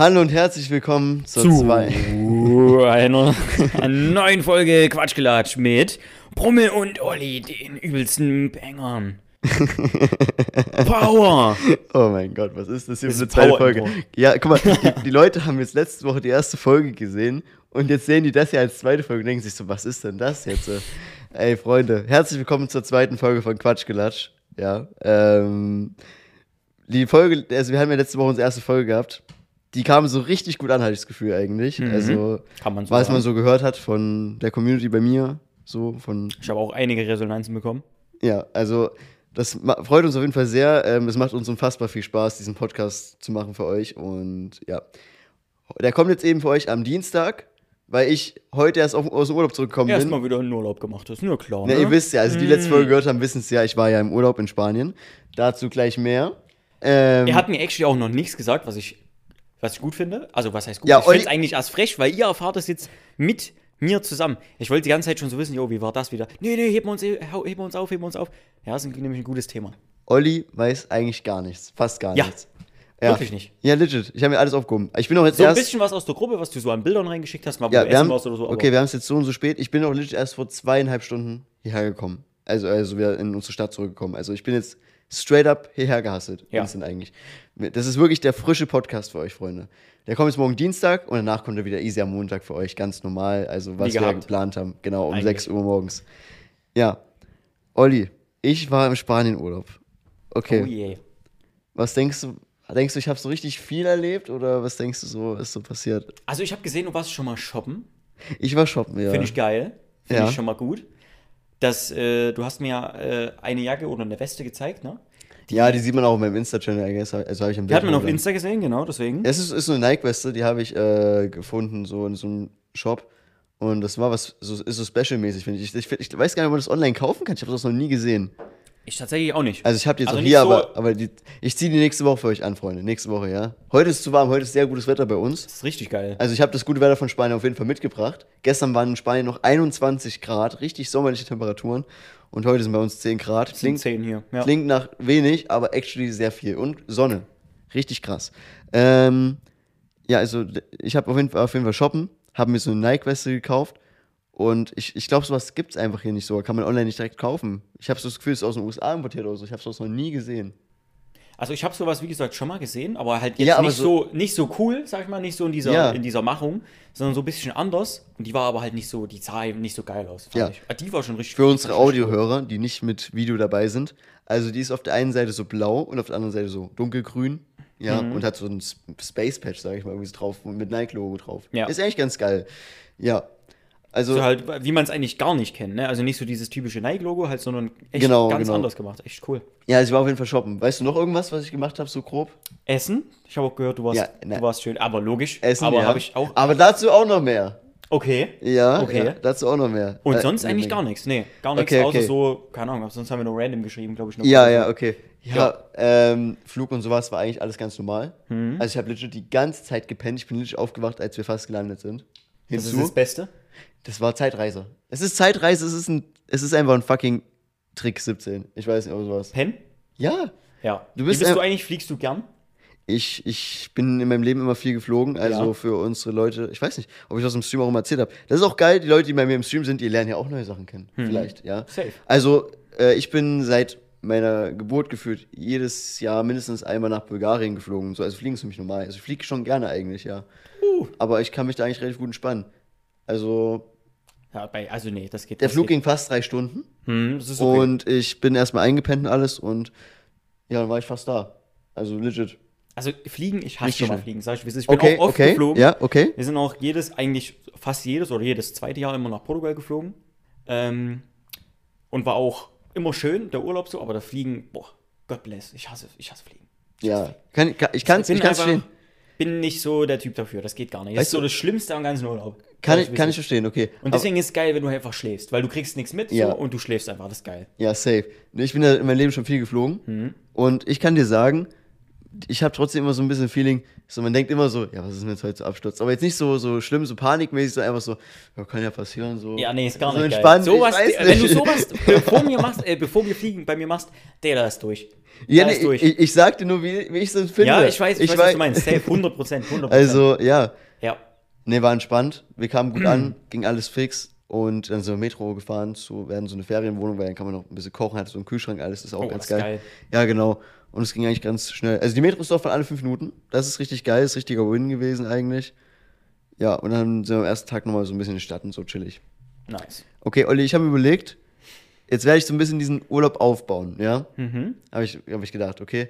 Hallo und herzlich willkommen zur zu zwei. einer, einer neuen Folge Quatschgelatsch mit Brummel und Olli, den übelsten Bangern. Power! Oh mein Gott, was ist das hier für eine zweite Folge? Ja, guck mal, die, die Leute haben jetzt letzte Woche die erste Folge gesehen und jetzt sehen die das ja als zweite Folge und denken sich so, was ist denn das jetzt? Ey, Freunde, herzlich willkommen zur zweiten Folge von Quatschgelatsch. Ja, ähm, die Folge, also wir haben ja letzte Woche unsere erste Folge gehabt. Die kam so richtig gut an, hatte ich das Gefühl eigentlich. Mhm. Also, Kann man so was man so gehört hat von der Community bei mir, so von Ich habe auch einige Resonanzen bekommen. Ja, also das freut uns auf jeden Fall sehr. Ähm, es macht uns unfassbar viel Spaß, diesen Podcast zu machen für euch. Und ja, der kommt jetzt eben für euch am Dienstag, weil ich heute erst auf, aus dem Urlaub zurückgekommen bin. Erstmal wieder einen Urlaub gemacht, das ist nur klar. Na, ne? ihr wisst ja, also die letzte Folge gehört haben, wissen es ja, ich war ja im Urlaub in Spanien. Dazu gleich mehr. Ähm, Er hat mir actually auch noch nichts gesagt, was ich, was ich gut finde. Also, was heißt gut? Ja, ich finde es eigentlich erst frech, weil ihr erfahrt es jetzt mit mir zusammen. Ich wollte die ganze Zeit schon so wissen, jo, wie war das wieder? Nee, nee, heben wir uns, heben wir uns auf, heben wir uns auf. Ja, das ist nämlich ein gutes Thema. Olli weiß eigentlich gar nichts, fast gar Ja, nichts. wirklich nicht. Ja, legit. Ich habe mir alles aufgehoben. Ich bin auch jetzt So ein erst. bisschen was aus der Gruppe, was du so an Bildern reingeschickt hast, mal wo Ja, du wir essen haben, warst oder so. okay, wir haben es jetzt so und so spät. Ich bin auch legit erst vor zweieinhalb Stunden hierher gekommen. Also, also wieder in unsere Stadt zurückgekommen. Also ich bin jetzt straight up hierher gehasselt. Ja. Instant eigentlich. Das ist wirklich der frische Podcast für euch, Freunde. Der kommt jetzt morgen Dienstag und danach kommt er wieder easy am Montag für euch, ganz normal. Also was wir geplant haben. Genau, um Eigentlich. 6 Uhr morgens. Ja. Olli, ich war im Spanienurlaub. Okay. Oh je. Was denkst du? Denkst du, ich habe so richtig viel erlebt oder was denkst du so, ist so passiert? Also ich habe gesehen, du warst schon mal shoppen. Ich war shoppen, ja. Finde ich geil. Finde Ja. ich schon mal gut. Das, äh, du hast mir ja äh, eine Jacke oder eine Weste gezeigt, ne? Ja, die sieht man auch auf meinem Insta-Channel, I guess. Also habe ich am Die hat man auf. Insta gesehen, genau, deswegen. Es ist, ist so eine Nike-Weste, die habe ich äh, gefunden, so in so einem Shop. Und das war was, so, ist so special-mäßig, finde ich. Ich, ich. ich weiß gar nicht, ob man das online kaufen kann. Ich habe das noch nie gesehen. Ich tatsächlich auch nicht. Also ich habe die jetzt Also auch hier, so- aber, aber die, ich ziehe die nächste Woche für euch an, Freunde. Nächste Woche, ja. Heute ist zu warm, heute ist sehr gutes Wetter bei uns. Das ist richtig geil. Also ich habe das gute Wetter von Spanien auf jeden Fall mitgebracht. Gestern waren in Spanien noch 21 Grad, richtig sommerliche Temperaturen. Und heute sind bei uns 10 Grad. Klingt, zehn hier. Ja. Klingt nach wenig, aber actually sehr viel. Und Sonne. Richtig krass. Ähm, ja, also ich habe auf, jeden Fall- auf jeden Fall shoppen, habe mir so eine Nike-Weste gekauft. Und ich, ich glaube, sowas gibt es einfach hier nicht so. Kann man online nicht direkt kaufen. Ich habe so das Gefühl, es ist aus den USA importiert oder so. Ich habe sowas noch nie gesehen. Also ich habe sowas, wie gesagt, schon mal gesehen, aber halt jetzt Ja, aber nicht, so- so, nicht so cool, sag ich mal, nicht so in dieser, Ja. in dieser Machung, sondern so ein bisschen anders. Und die war aber halt nicht so, die sah eben nicht so geil aus, fand Ja. ich. Ah, Die war schon richtig Für unsere richtig. Audiohörer, die nicht mit Video dabei sind. Also die ist auf der einen Seite so blau und auf der anderen Seite so dunkelgrün. Ja, Mhm. und hat so ein Space Patch, sage ich mal, irgendwie so drauf, mit Nike-Logo drauf. Ja. Ist eigentlich ganz geil. Ja. Also, So halt, wie man es eigentlich gar nicht kennt, ne? Also nicht so dieses typische Nike-Logo halt, sondern echt Genau, ganz genau. anders gemacht. Echt cool. ja, also ich war auf jeden Fall shoppen. Weißt du noch irgendwas, was ich gemacht habe, so grob? Essen? Ich habe auch gehört, du warst, Ja, du warst schön, aber logisch. Essen, aber ja. habe ich auch. Aber dazu auch noch mehr. Okay. Ja, Okay. ja dazu auch noch mehr. Und Äh, sonst eigentlich gar nichts. Nee, gar nichts. Okay, Außer okay. so, keine Ahnung, sonst haben wir nur random geschrieben, glaube ich. Noch Ja, ja, okay. Ja, Ja. Ähm, Flug und sowas war eigentlich alles ganz normal. Mhm. Also ich habe legit die ganze Zeit gepennt. Ich bin legit aufgewacht, als wir fast gelandet sind. Das Hinzu. ist das Beste. Das war Zeitreise. Es ist Zeitreise, es ist, ein, es ist einfach ein fucking Trick 17. Ich weiß nicht, oder sowas. Pen? Ja, Ja. Du bist Wie bist du eigentlich? Fliegst du gern? ich, ich bin in meinem Leben immer viel geflogen. Also Ja. für unsere Leute, ich weiß nicht, ob ich das im Stream auch immer erzählt habe. Das ist auch geil, die Leute, die bei mir im Stream sind, die lernen ja auch neue Sachen kennen. Vielleicht, ja. Safe. Also, äh, ich bin seit meiner Geburt gefühlt jedes Jahr mindestens einmal nach Bulgarien geflogen. So, also fliegen ist für mich normal. Also ich fliege schon gerne eigentlich, ja. Uh. Aber ich kann mich da eigentlich relativ gut entspannen. Also, Ja, bei, also nee, das geht der das Flug geht. ging fast drei Stunden. Hm, das ist okay. Und ich bin erstmal eingepennt und alles und ja, dann war ich fast da. Also legit. Also fliegen, ich hasse schon mal fliegen, sag ich. Ich bin Okay, auch oft okay. geflogen. Ja, okay. Wir sind auch jedes, eigentlich fast jedes oder jedes zweite Jahr immer nach Portugal geflogen. Ähm, und war auch immer schön, der Urlaub so, aber das Fliegen, boah, God bless, ich hasse, ich hasse Fliegen. Ich hasse Ja. Kann, kann, ich kann es verstehen. Bin nicht so der Typ dafür, das geht gar nicht. Das Weißt ist so das Schlimmste am ganzen Urlaub. Kann ich, kann ich verstehen, okay. Und deswegen ist es geil, wenn du einfach schläfst, weil du kriegst nichts mit Ja. so, und du schläfst einfach, das ist geil. Ja, safe. Ich bin ja in meinem Leben schon viel geflogen. Mhm. Und ich kann dir sagen, ich habe trotzdem immer so ein bisschen Feeling, so man denkt immer so, ja, was ist denn jetzt heute so Absturz? Aber jetzt nicht so, so schlimm, so panikmäßig, so einfach so, ja, kann ja passieren, so. Ja, nee, ist gar so nicht entspannt. geil. Ich weiß wenn du sowas bevor, mir machst, äh, bevor wir fliegen, bei mir machst, der da ist durch. Ja, nee, ist durch. ich, ich sag dir nur, wie, wie ich es finde. ja, ich weiß, ich, weiß, was du meinst. Safe, 100 Prozent, 100 Also, ja, ja. nee, war entspannt. Wir kamen gut an, ging alles fix. Und dann sind wir Metro gefahren zu, werden so eine Ferienwohnung, weil dann kann man noch ein bisschen kochen, hat so einen Kühlschrank, alles ist auch Oh, ganz geil. geil. Ja, genau. Und es ging eigentlich ganz schnell. Also die Metro ist doch von alle fünf Minuten. Das ist richtig geil, ist richtiger Win gewesen eigentlich. Ja, und dann sind wir am ersten Tag nochmal so ein bisschen in die Stadt und so chillig. Nice. Okay, Olli, ich habe mir überlegt, jetzt werde ich so ein bisschen diesen Urlaub aufbauen, ja? Mhm. Habe ich, hab ich gedacht, okay.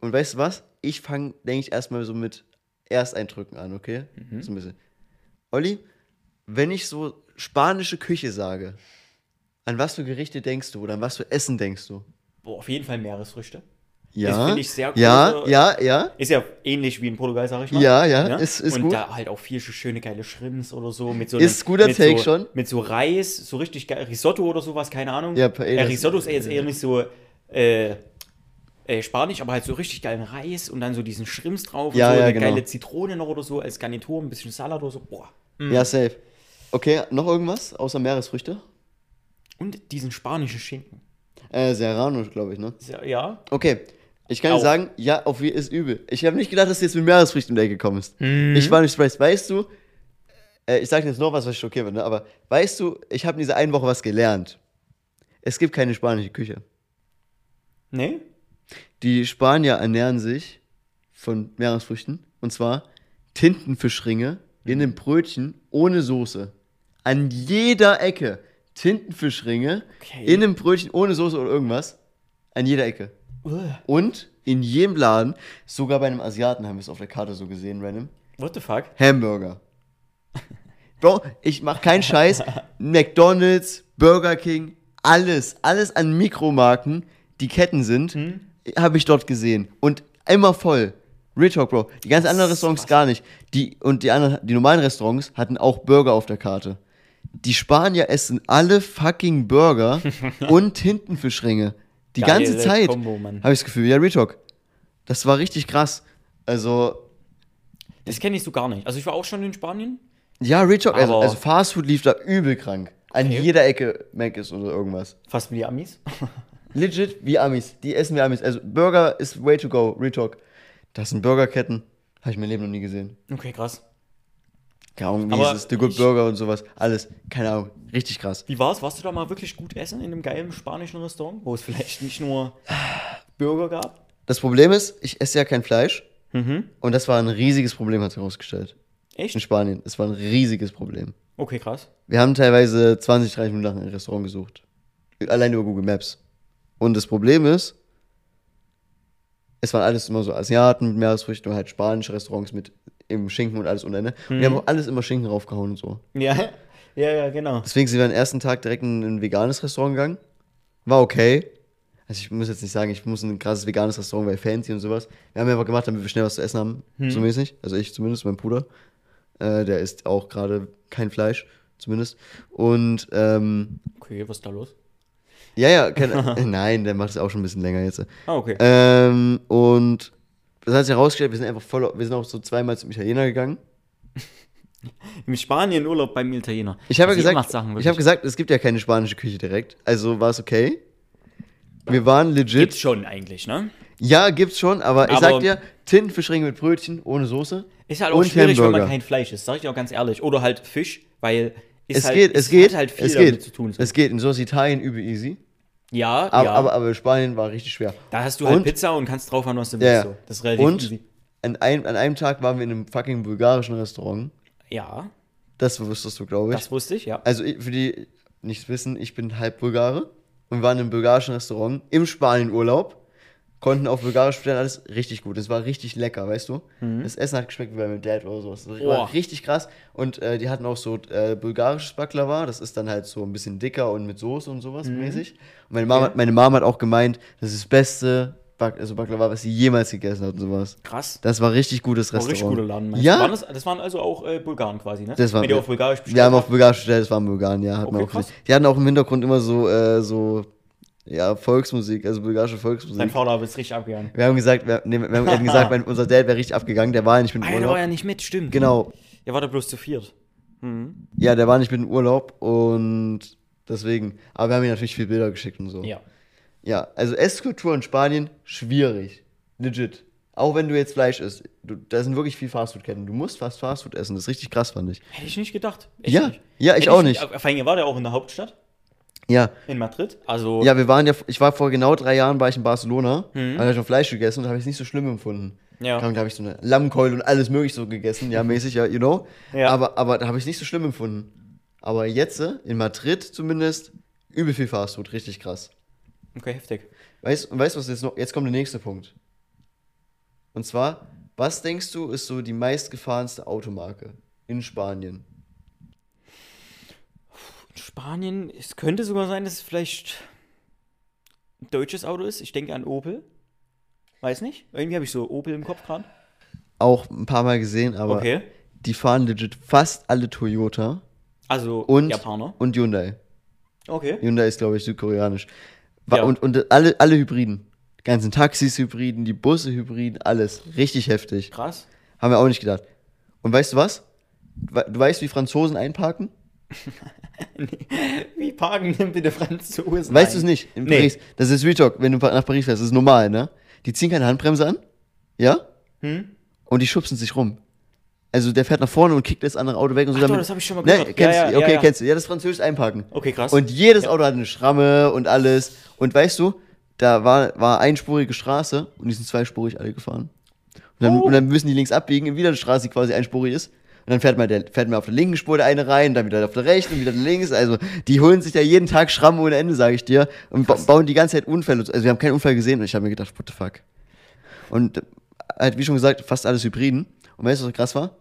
Und weißt du was? Ich fange, denke ich, erstmal so mit Ersteindrücken an, okay? Mhm. So ein bisschen. Olli, wenn ich so spanische Küche sage, an was für Gerichte denkst du oder an was für Essen denkst du? Boah, auf jeden Fall Meeresfrüchte. Ja. finde ich sehr cool, Ja, ja, ja. Ist ja ähnlich wie in Portugal, sag ich mal. Ja, ja, ist- ist Und gut. da halt auch viel schöne geile Shrimps oder so. Mit so Ist guter mit Take so, schon. Mit so Reis, so richtig geil. Risotto oder sowas, keine Ahnung. Ja, Paella äh, ist- Risotto ist jetzt eher nicht so äh, äh, spanisch, aber halt so richtig geilen Reis und dann so diesen Shrimps drauf Ja, und so ja, eine genau. geile Zitrone noch oder so als Garnitur, ein bisschen Salat oder so. Boah. Ja, safe. Okay, noch irgendwas außer Meeresfrüchte? Und diesen spanischen Schinken. Äh, Serrano, glaube ich, ne? Ja. Okay. Ich kann dir Auch. sagen, ja, auf wie ist übel. Ich habe nicht gedacht, dass du jetzt mit Meeresfrüchten um die Ecke kommst. Mhm. Ich war nicht surprised. Weißt du, äh, ich sage jetzt noch was, was schockiert wird, ne? aber weißt du, ich habe in dieser einen Woche was gelernt. Es gibt keine spanische Küche. Nee? Die Spanier ernähren sich von Meeresfrüchten und zwar Tintenfischringe in einem Brötchen ohne Soße. An jeder Ecke. Tintenfischringe Okay. in einem Brötchen ohne Soße oder irgendwas. An jeder Ecke. Und in jedem Laden, sogar bei einem Asiaten haben wir es auf der Karte so gesehen, random, What the fuck? Hamburger. Bro, ich mach keinen Scheiß. McDonalds, Burger King, alles, alles an Mikromarken, die Ketten sind, habe ich dort gesehen. Und immer voll. Real Talk, Bro. Die ganzen anderen Restaurants gar nicht. Die, und die anderen, die normalen Restaurants hatten auch Burger auf der Karte. Die Spanier essen alle fucking Burger und Tintenfischringe. Die Geile ganze Zeit. Habe ich das Gefühl, ja, Real Talk. Das war richtig krass. Also, Das kenne ich so gar nicht. Also ich war auch schon in Spanien. ja, Real Talk, also, also Fast Food lief da übel krank. An Okay. jeder Ecke Mac ist oder irgendwas. Fast wie die Amis. Legit wie Amis. Die essen wie Amis. Also Burger ist way to go. Real Talk. Das sind Burgerketten. Habe ich mein Leben noch nie gesehen. Okay, krass. Keine Ahnung, wie Aber ist es? The Good Burger und sowas. Alles. Keine Ahnung. Richtig krass. Wie war's? Warst du da mal wirklich gut essen in einem geilen spanischen Restaurant, wo es vielleicht nicht nur Burger gab? Das Problem ist, ich esse ja kein Fleisch. Mhm. Und das war ein riesiges Problem, hat sich herausgestellt. In Echt? Spanien. Es war ein riesiges Problem. Okay, krass. Wir haben teilweise 20, 30 Minuten nach einem Restaurant gesucht. Allein über Google Maps. Und das Problem ist, es waren alles immer so Asiaten mit Meeresfrüchten und halt spanische Restaurants mit eben Schinken und alles ohne Ende. Und die haben auch alles immer Schinken draufgehauen und so. Ja, ja, ja, genau. Deswegen sind wir am ersten Tag direkt in ein veganes Restaurant gegangen. War okay. Also ich muss jetzt nicht sagen, ich muss in ein krasses veganes Restaurant, weil fancy und sowas. Wir haben einfach gemacht, damit wir schnell was zu essen haben, so mäßig. Also ich zumindest, mein Bruder. Äh, der isst auch gerade kein Fleisch, zumindest. Und ähm, Okay, was ist da los? ja, ja, keine, nein, der macht es auch schon ein bisschen länger jetzt. Ah, okay. Ähm, und das hat sich herausgestellt, wir sind einfach voll, wir sind auch so zweimal zum Italiener gegangen. Im Spanien Urlaub beim Italiener. Ich habe ja gesagt, Sachen ich habe gesagt, es gibt ja keine spanische Küche direkt, also war es okay. Wir waren legit. Gibt's schon eigentlich, ne? Ja, gibt's schon, aber, ich Aber- sag dir, Tintenfischringe mit Brötchen ohne Soße. Ist halt auch schwierig, wenn Hamburger. man kein Fleisch isst, sag ich dir auch ganz ehrlich. Oder halt Fisch, weil ist Es halt, geht, es hat geht, halt viel es damit geht. zu tun. Es geht. In so ist Italien übel easy. Ja, Aber, ja. aber, aber Spanien war richtig schwer. da hast du halt und- Pizza und kannst drauf haben, was du willst. ja. So. Das ist relativ Und easy. an einem, an einem Tag waren wir in einem fucking bulgarischen Restaurant. Ja, Das wusstest du, glaube ich. das wusste ich, ja. Also für die nichts wissen, ich bin halb Bulgare und wir waren in einem bulgarischen Restaurant im Spanienurlaub. Konnten auf Bulgarisch bestellen, alles richtig gut. Es war richtig lecker, weißt du? Das Essen hat geschmeckt wie bei meinem Dad oder sowas. Das war richtig krass. Und äh, die hatten auch so äh, bulgarisches Baklava. Das ist dann halt so ein bisschen dicker und mit Soße und sowas mäßig. Und meine Mama, Okay. hat- meine Mama hat auch gemeint, das ist das beste Bak also Baklava, was sie jemals gegessen hat und sowas. Krass. Das war richtig gutes War Restaurant. richtig guter Laden, meinst Ja? Waren das, das waren also auch äh, Bulgaren quasi, ne? Das war- Wenn ihr auf Bulgarisch bestellt Wir haben auf. Bulgarisch bestellt, das waren Bulgaren, ja. Hat man Okay, auch krass. Die hatten auch im Hintergrund immer so, äh, so Ja, Volksmusik, also bulgarische Volksmusik. Dein Vater ist richtig abgegangen. Wir haben gesagt, wir, nee, wir haben gesagt, mein, unser Dad wäre richtig abgegangen, der war ja nicht mit dem Ah, der Urlaub. war ja nicht mit, stimmt. Genau, Er war da bloß zu viert. Mhm. ja, der war nicht mit dem Urlaub und deswegen, aber wir haben ihm natürlich viele Bilder geschickt und so. Ja. Ja, also Esskultur in Spanien, schwierig. Legit. Auch wenn du jetzt Fleisch isst. Du, da sind wirklich viel Fastfood-Ketten. Du musst fast Fastfood essen. Das ist richtig krass, fand ich. Hätte ich nicht gedacht. Echt Ja, nicht. ja, ich Hätte auch nicht. Vor allem war der auch in der Hauptstadt, Ja, in Madrid. Also, ja, wir waren ja, ich war vor genau drei Jahren war ich in Barcelona, Mhm. da habe ich noch Fleisch gegessen und habe ich es nicht so schlimm empfunden. Ja. Da habe ich so eine Lammkeule und alles mögliche so gegessen, ja, mäßig, ja, you know. Ja. Aber, aber da habe ich es nicht so schlimm empfunden. Aber jetzt, äh, in Madrid zumindest, übel viel Fastfood, richtig krass. okay, heftig. Weißt du, weißt, was jetzt noch, jetzt kommt der nächste Punkt. Und zwar, was denkst du, ist so die meistgefahrenste Automarke in Spanien? In Spanien, es könnte sogar sein, dass es vielleicht ein deutsches Auto ist. Ich denke an Opel. Weiß nicht. Irgendwie habe ich so Opel im Kopf gerade. Auch ein paar Mal gesehen, aber Okay. die fahren legit fast alle Toyota Also und, Japaner. und Hyundai. Okay. Hyundai ist, glaube ich, südkoreanisch. Ja. Und, und alle, alle Hybriden. Die ganzen Taxis Hybriden, die Busse Hybriden, alles. Richtig heftig. Krass. Haben wir auch nicht gedacht. Und weißt du was? Du weißt, wie Franzosen einparken? Wie parken denn bitte Franzosen? Weißt du es nicht? In Nee. Paris. Das ist Real Talk, wenn du nach Paris fährst. Das ist normal, ne? Die ziehen keine Handbremse an. Ja? Hm? Und die schubsen sich rum. Also der fährt nach vorne und kickt das andere Auto weg und so. Ach damit- das hab ich schon mal Ne, gehört. kennst Ja, du? ja, okay, ja, kennst du. Ja, das französische Einparken. Okay, krass. Und jedes. Auto hat eine Schramme und alles. Und weißt du, da war, war einspurige Straße und die sind zweispurig alle gefahren. Und dann, Oh. und dann müssen die links abbiegen wieder eine Straße, die quasi einspurig ist. Und dann fährt man, der, fährt man auf der linken Spur der eine rein, dann wieder auf der rechten und wieder links. Also die holen sich da jeden Tag Schramme ohne Ende, sage ich dir. Und ba bauen die ganze Zeit Unfälle. Also wir haben keinen Unfall gesehen und ich habe mir gedacht, what the fuck. Und halt, wie schon gesagt, fast alles Hybriden. Und weißt du, was krass war?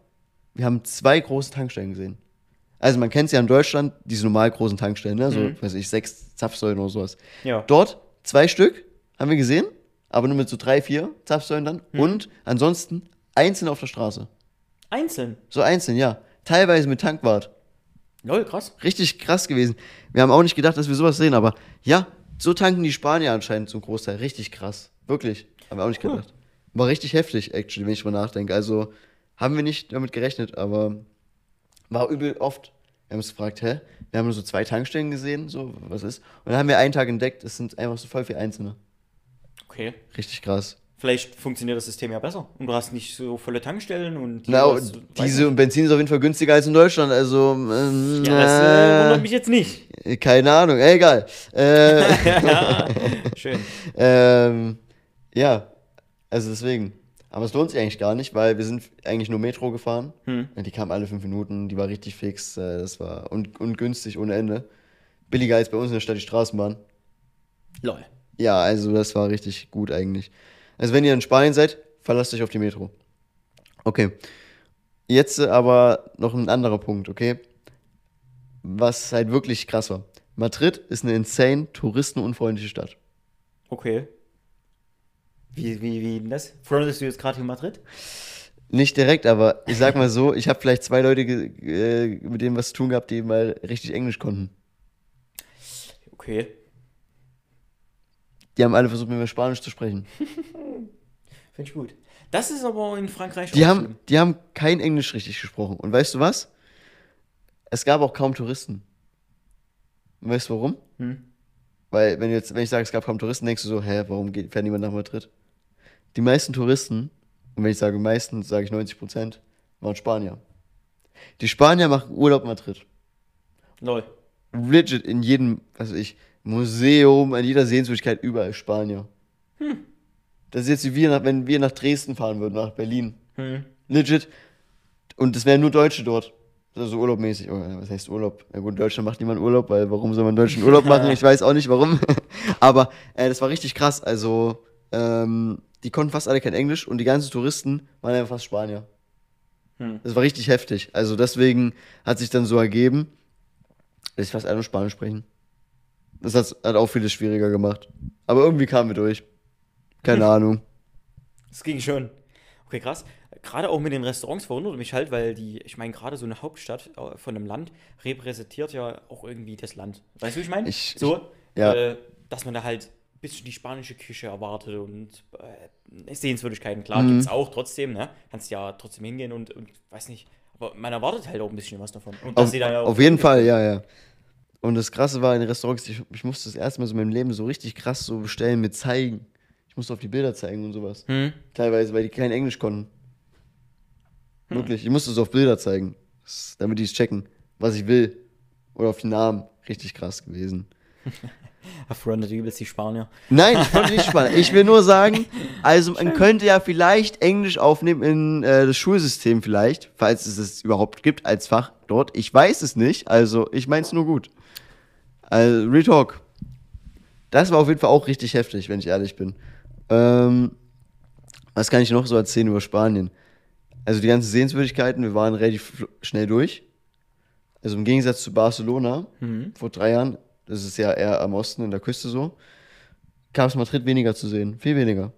Wir haben zwei große Tankstellen gesehen. Also man kennt es ja in Deutschland, diese normal großen Tankstellen, ne? so, Mhm. weiß ich, sechs Zapfsäulen oder sowas. Ja. Dort zwei Stück haben wir gesehen, aber nur mit so drei, vier Zapfsäulen dann. Mhm. Und ansonsten einzeln auf der Straße. Einzeln. So einzeln, ja. Teilweise mit Tankwart. Lol, krass. Richtig krass gewesen. Wir haben auch nicht gedacht, dass wir sowas sehen, aber ja, so tanken die Spanier anscheinend zum Großteil. Richtig krass. Wirklich. Haben wir auch nicht Cool. gedacht. War richtig heftig, actually, wenn ich mal nachdenke. Also haben wir nicht damit gerechnet, aber war übel oft. Wir haben uns gefragt, hä? Wir haben nur so zwei Tankstellen gesehen, so, was ist? Und dann haben wir einen Tag entdeckt, es sind einfach so voll viele Einzelne. Okay. Richtig krass. Vielleicht funktioniert das System ja besser. Und du hast nicht so volle Tankstellen und Na, hast- weiß diese und Benzin ist auf jeden Fall günstiger als in Deutschland, also. Ähm. Ja, das äh, wundert mich jetzt nicht. äh, keine Ahnung, äh, egal. Äh, Schön. ähm, ja, also deswegen. Aber es lohnt sich eigentlich gar nicht, weil wir sind eigentlich nur Metro gefahren. Hm. Die kam alle fünf Minuten, die war richtig fix. Äh, das war und, und günstig ohne Ende. Billiger als bei uns in der Stadt die Straßenbahn. Lol. Ja, also das war richtig gut eigentlich. Also wenn ihr in Spanien seid, verlasst euch auf die Metro. Okay. Jetzt äh, aber noch ein anderer Punkt, okay? Was halt wirklich krass war. Madrid ist eine insane touristenunfreundliche Stadt. Okay. Wie, wie, wie denn das? Frontest du jetzt gerade in Madrid? Nicht direkt, aber ich sag mal so, ich habe vielleicht zwei Leute, äh, mit denen was zu tun gehabt, die mal richtig Englisch konnten. Okay. Die haben alle versucht, mit mir Spanisch zu sprechen. Finde ich gut. Das ist aber in Frankreich Die auch haben, schlimm. die haben kein Englisch richtig gesprochen. Und weißt du was? Es gab auch kaum Touristen. Und weißt du warum? Hm. Weil, wenn, jetzt, wenn ich sage, es gab kaum Touristen, denkst du so, hä, warum geht, fährt niemand nach Madrid? Die meisten Touristen, und wenn ich sage meisten, sage ich 90 Prozent, waren Spanier. Die Spanier machen Urlaub in Madrid. Lol. Legit in jedem, was weiß ich, Museum, an jeder Sehenswürdigkeit, überall Spanier. Das ist jetzt wie wir, nach, wenn wir nach Dresden fahren würden, nach Berlin. Hm. Legit. Und es wären nur Deutsche dort. Also urlaubmäßig. Oh, was heißt Urlaub? Ja gut, in Deutschland macht niemand Urlaub, weil warum soll man in Deutschland Urlaub machen? Ich weiß auch nicht warum. Aber äh, das war richtig krass. Also, ähm, die konnten fast alle kein Englisch und die ganzen Touristen waren einfach fast Spanier. Hm. Das war richtig heftig. Also deswegen hat sich dann so ergeben, dass ich fast alle nur Spanisch sprechen. Das hat, auch vieles schwieriger gemacht. Aber irgendwie kamen wir durch. Keine Ahnung. Das ging schon. Okay, krass. Gerade auch mit den Restaurants verwundert mich halt, weil die, ich meine, gerade so eine Hauptstadt äh, von einem Land repräsentiert ja auch irgendwie das Land. Weißt du, wie ich meine? Ich- so, ja. äh, dass man da halt ein bisschen die spanische Küche erwartet und äh, Sehenswürdigkeiten, klar, Mhm. gibt es auch trotzdem, ne? Kannst ja trotzdem hingehen und, und weiß nicht, aber man erwartet halt auch ein bisschen was davon. Und dass Auf, auf jeden Fall, ja, ja. Und das Krasse war in den Restaurants, ich, ich musste das erste Mal so in meinem Leben so richtig krass so bestellen mit zeigen. Ich musste auf die Bilder zeigen und sowas. Hm. Teilweise, weil die kein Englisch konnten. Hm. Wirklich, ich musste es auf Bilder zeigen, damit die es checken, was ich will. Oder auf die Namen. Richtig krass gewesen. Fronted übelst die Spanier. Nein, ich konnte nicht spannend. Ich will nur sagen, also man könnte ja vielleicht Englisch aufnehmen in äh, das Schulsystem vielleicht, falls es es überhaupt gibt als Fach dort. Ich weiß es nicht, also ich meine es nur gut. Also, Retalk. Das war auf jeden Fall auch richtig heftig, wenn ich ehrlich bin. Ähm, was kann ich noch so erzählen über Spanien? Also die ganzen Sehenswürdigkeiten, wir waren relativ schnell durch. Also im Gegensatz zu Barcelona vor drei Jahren, das ist ja eher am Osten in der Küste so, gab es Madrid weniger zu sehen. Viel weniger.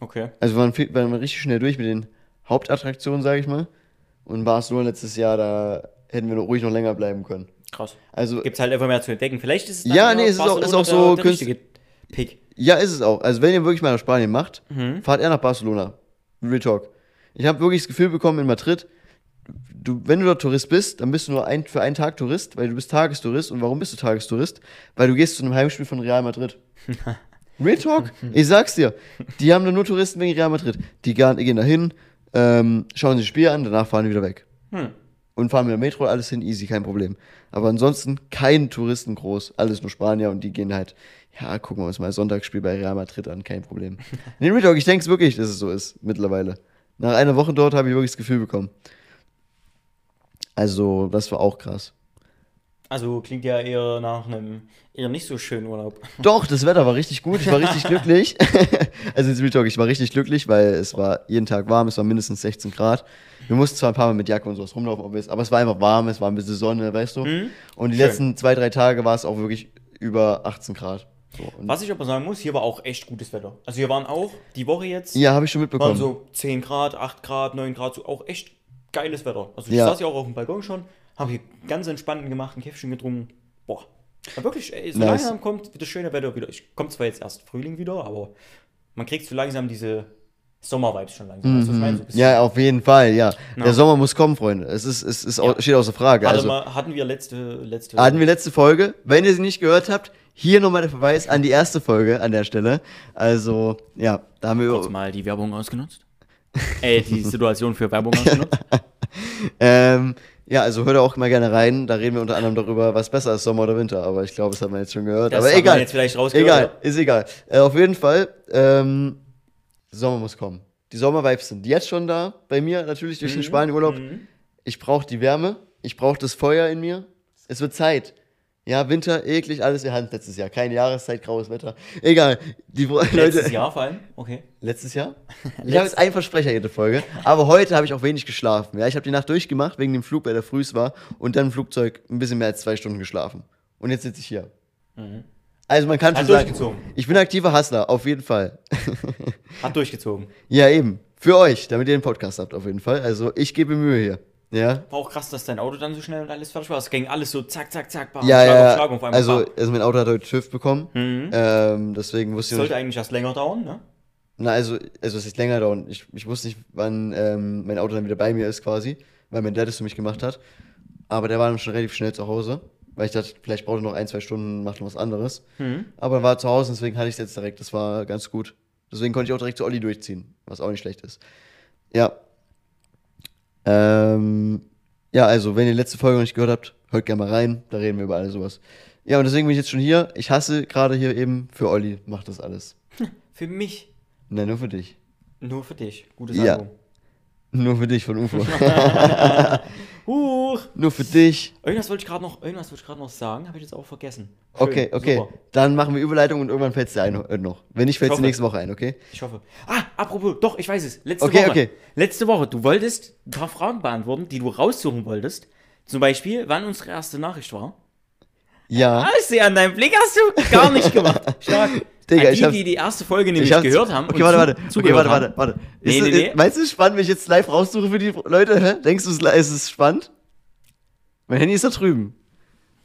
Okay. Also waren, viel, waren wir richtig schnell durch mit den Hauptattraktionen, sage ich mal. Und Barcelona letztes Jahr, da hätten wir noch ruhig noch länger bleiben können. Krass. Also, Gibt es halt einfach mehr zu entdecken. Vielleicht ist es Ja, dann nee, ja es ist auch- ist auch so der, der Pick. ja, ist es auch. Also wenn ihr wirklich mal nach Spanien macht, Mhm. fahrt eher nach Barcelona. Real Talk. Ich habe wirklich das Gefühl bekommen in Madrid, du, wenn du dort Tourist bist, dann bist du nur ein, für einen Tag Tourist, weil du bist Tagestourist. Und warum bist du Tagestourist? Weil du gehst zu einem Heimspiel von Real Madrid. Real Talk, ich sag's dir. Die haben da nur Touristen wegen Real Madrid. Die gehen, da hin, ähm, schauen sich das Spiel an, danach fahren die wieder weg. Hm. Und fahren mit der Metro, alles hin, easy, kein Problem. Aber ansonsten kein Touristen groß, alles nur Spanier und die gehen halt, ja, gucken wir uns mal Sonntagsspiel bei Real Madrid an, kein Problem. nee, Real Talk, ich denke es wirklich, dass es so ist, mittlerweile. Nach einer Woche dort habe ich wirklich das Gefühl bekommen. Also, das war auch krass. Also klingt ja eher nach einem eher nicht so schönen Urlaub. Doch, das Wetter war richtig gut, ich war richtig glücklich. also, jetzt Talk, ich war richtig glücklich, weil es war jeden Tag warm, es war mindestens 16 Grad. Wir mussten zwar ein paar Mal mit Jacke und sowas rumlaufen, aber es war einfach warm, es war ein bisschen Sonne, weißt du. Mhm. Und die Schön. letzten zwei, drei Tage war es auch wirklich über 18 Grad. So, Was ich aber sagen muss, hier war auch echt gutes Wetter. Also hier waren auch die Woche jetzt ja, habe ich schon waren mitbekommen. so 10 Grad, 8 Grad, 9 Grad, so auch echt geiles Wetter. Also ich Ja. saß ja auch auf dem Balkon schon, habe hier ganz entspannt gemacht, ein Käffchen getrunken. Boah. Ja, wirklich, ey, so Nice. langsam kommt das schöne Wetter wieder. Ich kommt zwar jetzt erst Frühling wieder, aber man kriegt so langsam diese Sommer-Vibes schon langsam. Du, was ich meine? So Mhm. ja, auf jeden Fall, ja. Ja. Der Sommer muss kommen, Freunde. Es ist, es ist au- steht außer Frage. Hatte Also, mal, hatten wir letzte, letzte hatten wir letzte Folge. Wenn ihr sie nicht gehört habt, hier nochmal der Verweis an die erste Folge an der Stelle. Also, ja, da haben wir kurz mal die Werbung ausgenutzt. Ey, die Situation für Werbung ausgenutzt. Ähm, ja, also hört auch mal gerne rein. Da reden wir unter anderem darüber, was besser ist, Sommer oder Winter. Aber ich glaube, das hat man jetzt schon gehört. Das Aber egal. jetzt vielleicht rausgehört, Egal, oder? ist egal. Äh, auf jeden Fall, ähm, Sommer muss kommen. Die Sommervibes sind jetzt schon da. Bei mir natürlich durch den Spanienurlaub. Ich brauche die Wärme. Ich brauche das Feuer in mir. Es wird Zeit. Ja, Winter, eklig, alles. Wir hatten letztes Jahr. Keine Jahreszeit, graues Wetter. Egal. Die Leute. Letztes Jahr vor allem. Okay. Letztes Jahr? Ich habe jetzt einen Versprecher jede Folge, aber heute habe ich auch wenig geschlafen. Ja, ich habe die Nacht durchgemacht wegen dem Flug, weil der früh war und dann im Flugzeug ein bisschen mehr als zwei Stunden geschlafen. Und jetzt sitze ich hier. Also man kann Hat schon sagen, durchgezogen. ich bin aktiver Hustler, auf jeden Fall. Hat durchgezogen. ja, eben. Für euch, damit ihr den Podcast habt, auf jeden Fall. Also ich gebe Mühe hier. Ja. War auch krass, dass dein Auto dann so schnell und alles fertig war. Es ging alles so zack, zack, zack, bam, Ja, Schlag ja, auf Schlag auf einmal also, bam. also mein Auto hat heute TÜV bekommen. Mhm. Ähm, deswegen wusste ich noch Sollte eigentlich erst länger dauern, ne? Na, also, also es ist länger dauern. Ich, ich wusste nicht, wann ähm, mein Auto dann wieder bei mir ist quasi, weil mein Dad es für mich gemacht hat. Aber der war dann schon relativ schnell zu Hause, weil ich dachte, vielleicht braucht er noch ein, zwei Stunden, macht noch was anderes. Mhm. Aber er war zu Hause, deswegen hatte ich es jetzt direkt. Das war ganz gut. Deswegen konnte ich auch direkt zu Olli durchziehen, was auch nicht schlecht ist. Ja. Ähm, ja, also, wenn ihr die letzte Folge noch nicht gehört habt, hört gerne mal rein, da reden wir über alles sowas. Ja, und deswegen bin ich jetzt schon hier. Ich hasse gerade hier eben für Olli, macht das alles. Für mich. Nein, nur für dich. Nur für dich. Gutes Ja. Album. Nur für dich von UFO. Huch. Nur für dich. Irgendwas wollte ich gerade noch, irgendwas wollte ich gerade noch sagen, habe ich jetzt auch vergessen. Schön, Okay, okay. Super. Dann machen wir Überleitung und irgendwann fällt es dir ein äh, noch. Wenn nicht, fällt es hoffe. nächste Woche ein, okay? Ich hoffe. Ah, apropos, doch, ich weiß es. Letzte Okay, Woche. okay. Letzte Woche, du wolltest ein paar Fragen beantworten, die du raussuchen wolltest. Zum Beispiel, wann unsere erste Nachricht war. Ja. Ah, ich sehe an deinem Blick, hast du gar nicht gemacht. Stark. Digga, ich die, die die erste Folge nämlich gehört haben. Okay, warte, warte. Okay, warte, warte, warte. Ist, nee, nee. Meinst du es ist spannend, wenn ich jetzt live raussuche für die Leute? Hä? Denkst du, es ist es spannend? Mein Handy ist da drüben.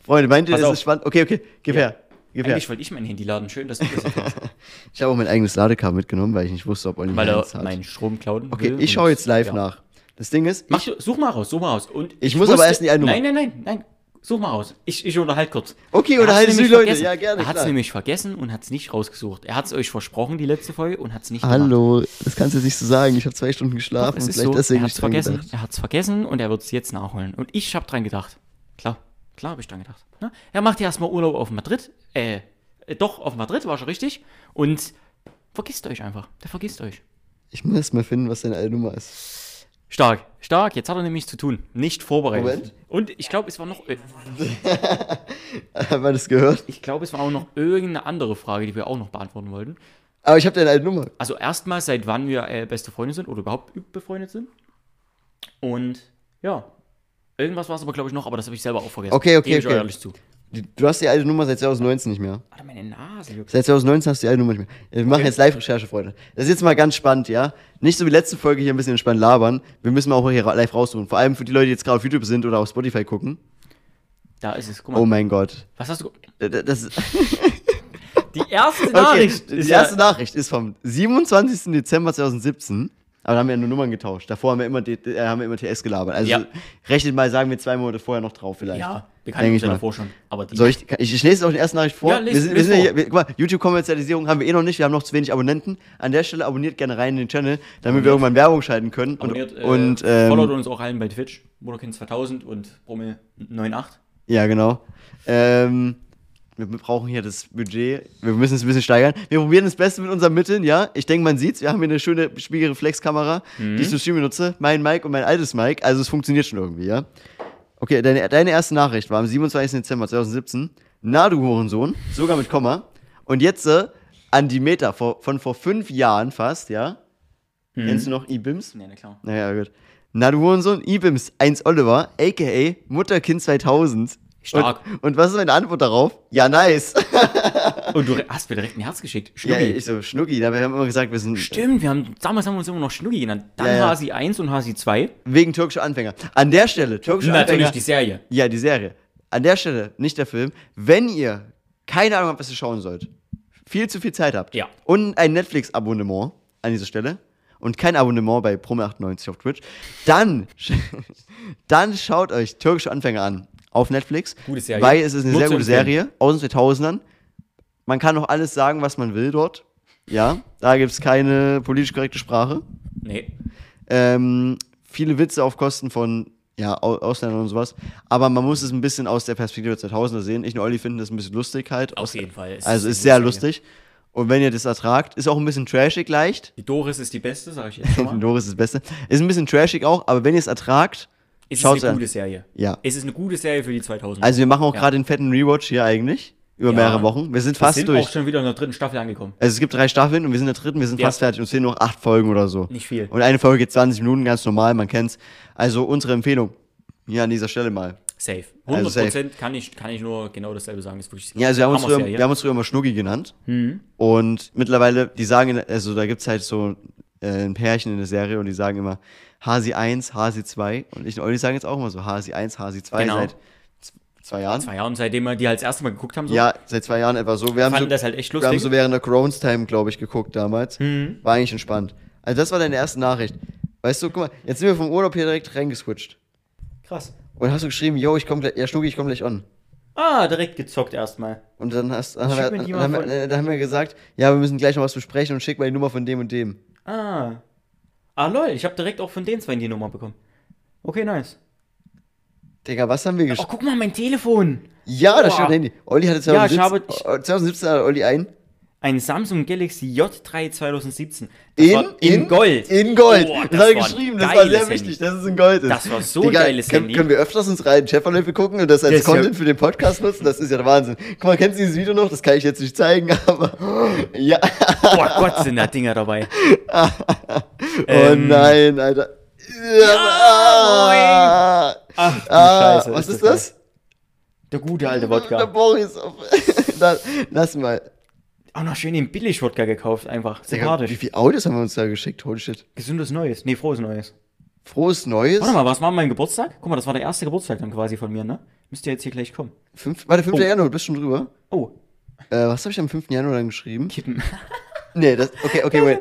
Freunde, meint ihr, es ist spannend? Okay, okay, gib Ja. her. Gib her. Eigentlich wollte ich mein Handy laden. Schön, dass du das erkennst. Ich habe auch mein eigenes Ladekabel mitgenommen, weil ich nicht wusste, ob Olli Weil er hat. meinen Strom klauen Okay, will ich schaue jetzt live ja. nach. Das Ding ist, Mach ich, such mal raus, such mal raus. Und Ich muss aber erst die eine Nummer. Nein, nein, nein, nein. Such mal raus. Ich, ich unterhalte kurz. Okay, Er die nämlich Leute. vergessen. Ja, gerne, Er hat es nämlich vergessen und hat es nicht rausgesucht. Er hat es euch versprochen, die letzte Folge, und hat es nicht gemacht. Hallo, das kannst du jetzt nicht so sagen. Ich habe zwei Stunden geschlafen Doch, es ist vielleicht so, deswegen er hat nicht es vergessen, gedacht. er hat es vergessen und er wird es jetzt nachholen. Und ich habe dran gedacht. Klar, klar habe ich dran gedacht. Ne? Er macht ja erstmal Urlaub auf Madrid. Äh, äh, doch, auf Madrid war schon richtig. Und vergisst euch einfach. Der vergisst euch. Ich muss erst mal finden, was deine alte Nummer ist. Stark, stark. Jetzt hat er nämlich zu tun. Nicht vorbereitet. Moment. Und ich glaube, es war noch. äh, Haben wir das gehört? Ich glaube, es war auch noch irgendeine andere Frage, die wir auch noch beantworten wollten. Aber ich habe deine alte Nummer. Also erstmal, seit wann wir äh, beste Freunde sind oder überhaupt befreundet sind. Und ja, irgendwas war es aber, glaube ich, noch, aber das habe ich selber auch vergessen. Okay, okay, Gebe ich okay. ehrlich zu. Die- Du hast die alte Nummer seit 2019 nicht mehr. Alter, meine Nase juckt. Seit 2019 hast du die alte Nummer nicht mehr. Wir machen Okay. jetzt Live-Recherche, Freunde. Das ist jetzt mal ganz spannend, ja? Nicht so wie letzte Folge hier ein bisschen entspannt labern. Wir müssen auch hier live raussuchen. Vor allem für die Leute, die jetzt gerade auf YouTube sind oder auf Spotify gucken. Da ist es. Guck mal. Oh mein Gott. Was hast du. Das Die erste okay, Nachricht. die ist erste ja, Nachricht ist vom 27. Dezember 2017. Aber da haben wir ja nur Nummern getauscht. Davor haben wir immer, D- äh, haben wir immer TS gelabert. Also Ja. rechnet mal, sagen wir zwei Monate vorher noch drauf vielleicht. Ja, wir kannten uns ja davor schon. Aber die. Soll ich, ich, ich lese auch die erste Nachricht vor. Ja, les- wir sind, wir les sind ja vor. wir, guck mal, YouTube-Kommerzialisierung haben wir eh noch nicht. Wir haben noch zu wenig Abonnenten. An der Stelle abonniert gerne rein in den Channel, damit wir irgendwann Werbung schalten können. abonniert, und äh, und followt ähm, uns auch allen bei Twitch. Motorkind 2000 und Brummel 98. ja, genau. Ähm, wir wir brauchen hier das Budget. Wir müssen es ein bisschen steigern. Wir probieren das Beste mit unseren Mitteln, ja. Ich denke, man sieht's. Wir haben hier eine schöne Spiegelreflexkamera, Mhm. die ich zum Stream benutze. Mein Mic und mein altes Mic. Also es funktioniert schon irgendwie, ja. Okay, deine, deine erste Nachricht war am 27. Dezember 2017. Na, du Hurensohn. Sogar mit Komma. Und jetzt äh, an die Meter vor, von vor fünf Jahren fast, ja. Mhm. Kennst du noch E-Bims? Nee, na klar. Naja, gut. Na, du Hurensohn, E-Bims 1 Oliver, a.k.a. Mutterkind 2000. Stark. Und, und was ist meine Antwort darauf? Ja, nice. Und du hast mir direkt ein Herz geschickt. ja, Schnucki. ich so, Schnucki, da wir haben immer gesagt, wir sind Stimmt, wir haben, damals haben wir uns immer noch Schnucki genannt. Dann Ja, ja. Hasi 1 und Hasi 2. wegen türkischer Anfänger. An der Stelle, türkische Natürlich Anfänger. die Serie. Ja, die Serie. An der Stelle, nicht der Film. Wenn ihr keine Ahnung habt, was ihr schauen sollt, viel zu viel Zeit habt Ja. und ein Netflix-Abonnement an dieser Stelle und kein Abonnement bei Prome98 auf Twitch, dann, dann schaut euch türkische Anfänger an auf Netflix. Gute Serie. Weil es ist eine Nur sehr gute. Serie aus den 2000ern. Man kann auch alles sagen, was man will dort. Ja, da gibt es keine politisch korrekte Sprache. Nee. Ähm, viele Witze auf Kosten von ja, Au- Ausländern und sowas. Aber man muss es ein bisschen aus der Perspektive der 2000er sehen. Ich und Olli finden das ein bisschen lustig halt. Auf jeden Fall. Es Also ist sehr lustig. Und wenn ihr das ertragt, ist auch ein bisschen trashig leicht. Die Doris ist die beste, sag ich jetzt schon mal. Doris ist das Beste. Ist ein bisschen trashig auch, aber wenn ihr es ertragt, es ist schaut's eine an. gute Serie. Ja. Es ist eine gute Serie für die 2000. Also wir machen auch Ja. gerade den fetten Rewatch hier eigentlich. Über Ja. mehrere Wochen. Wir sind wir fast sind durch. auch schon wieder in der dritten Staffel angekommen. Also es gibt drei Staffeln und wir sind in der dritten, wir sind Ja. fast fertig und es fehlen noch acht Folgen oder so. Nicht viel. Und eine Folge geht 20 Minuten, ganz normal, man kennt's. Also unsere Empfehlung hier an dieser Stelle mal. Safe. 100% Also safe. Kann, ich, kann ich nur genau dasselbe sagen. Ist wirklich Ja, also wir haben, uns früher, wir haben uns früher immer Schnuggi genannt. Mhm. Und mittlerweile, die sagen, also da gibt's halt so ein Pärchen in der Serie und die sagen immer Hasi 1, Hasi 2. Und ich und Olli sagen jetzt auch immer so Hasi 1, Hasi 2 Genau. seit zwei Jahren. Zwei Jahren, seitdem wir die halt das erste Mal geguckt haben. So. Ja, seit zwei Jahren etwa so. Wir haben, fanden so, das halt echt wir haben lustig. so während der Crohn's Time, glaube ich, geguckt damals. Mhm. War eigentlich entspannt. Also das war deine erste Nachricht. Weißt du, guck mal, jetzt sind wir vom Urlaub hier direkt reingeswitcht. Krass. Und hast du geschrieben, yo, ich komm gleich, ja, Schnucki, ich komm gleich on. Ah, direkt gezockt erstmal. Und dann, hast, dann, haben wir, dann, äh, dann haben wir gesagt, ja, wir müssen gleich noch was besprechen und schick mal die Nummer von dem und dem. Ah. Ah, lol, ich habe direkt auch von den zwei die Nummer bekommen. Okay, nice. Digga, was haben wir Oh, geschrieben? guck mal, mein Telefon. ja, das Boah. steht Handy. Olli hatte Ja, ich 2017, habe- oh, 2017 hat Olli ein. Ein Samsung Galaxy J3 2017. Das In, in, Gold. In Gold. Boah, das hat er geschrieben, das war sehr Handy. wichtig, dass es in Gold ist. Das war so ein geiles können, Handy. Können wir öfters uns rein Chevrolet gucken und das als Das ist ja- Content für den Podcast nutzen? Das ist ja der Wahnsinn. Guck mal, kennst du dieses Video noch? Das kann ich jetzt nicht zeigen, aber. Ja. Boah, Gott, sind da Dinger dabei. Oh Ähm, nein, Alter. Ja, Ach, du ah, Scheiße. was ist geil. das? Der gute alte Der Wodka. Boris. auf- Da- Lass mal. Auch noch schön den Billig-Wodka gekauft, einfach. Sympathisch. wie viele Autos haben wir uns da geschickt? Holy shit. Gesundes Neues. Nee, frohes Neues. Frohes Neues. Warte mal, was war mein Geburtstag? Guck mal, das war der erste Geburtstag dann quasi von mir, ne? Müsste jetzt hier gleich kommen. Fünf, warte, 5. Oh. Januar, du bist schon drüber. Oh. Äh, was habe ich am 5. Januar dann geschrieben? Kippen. Nee, das. Okay, okay, wait.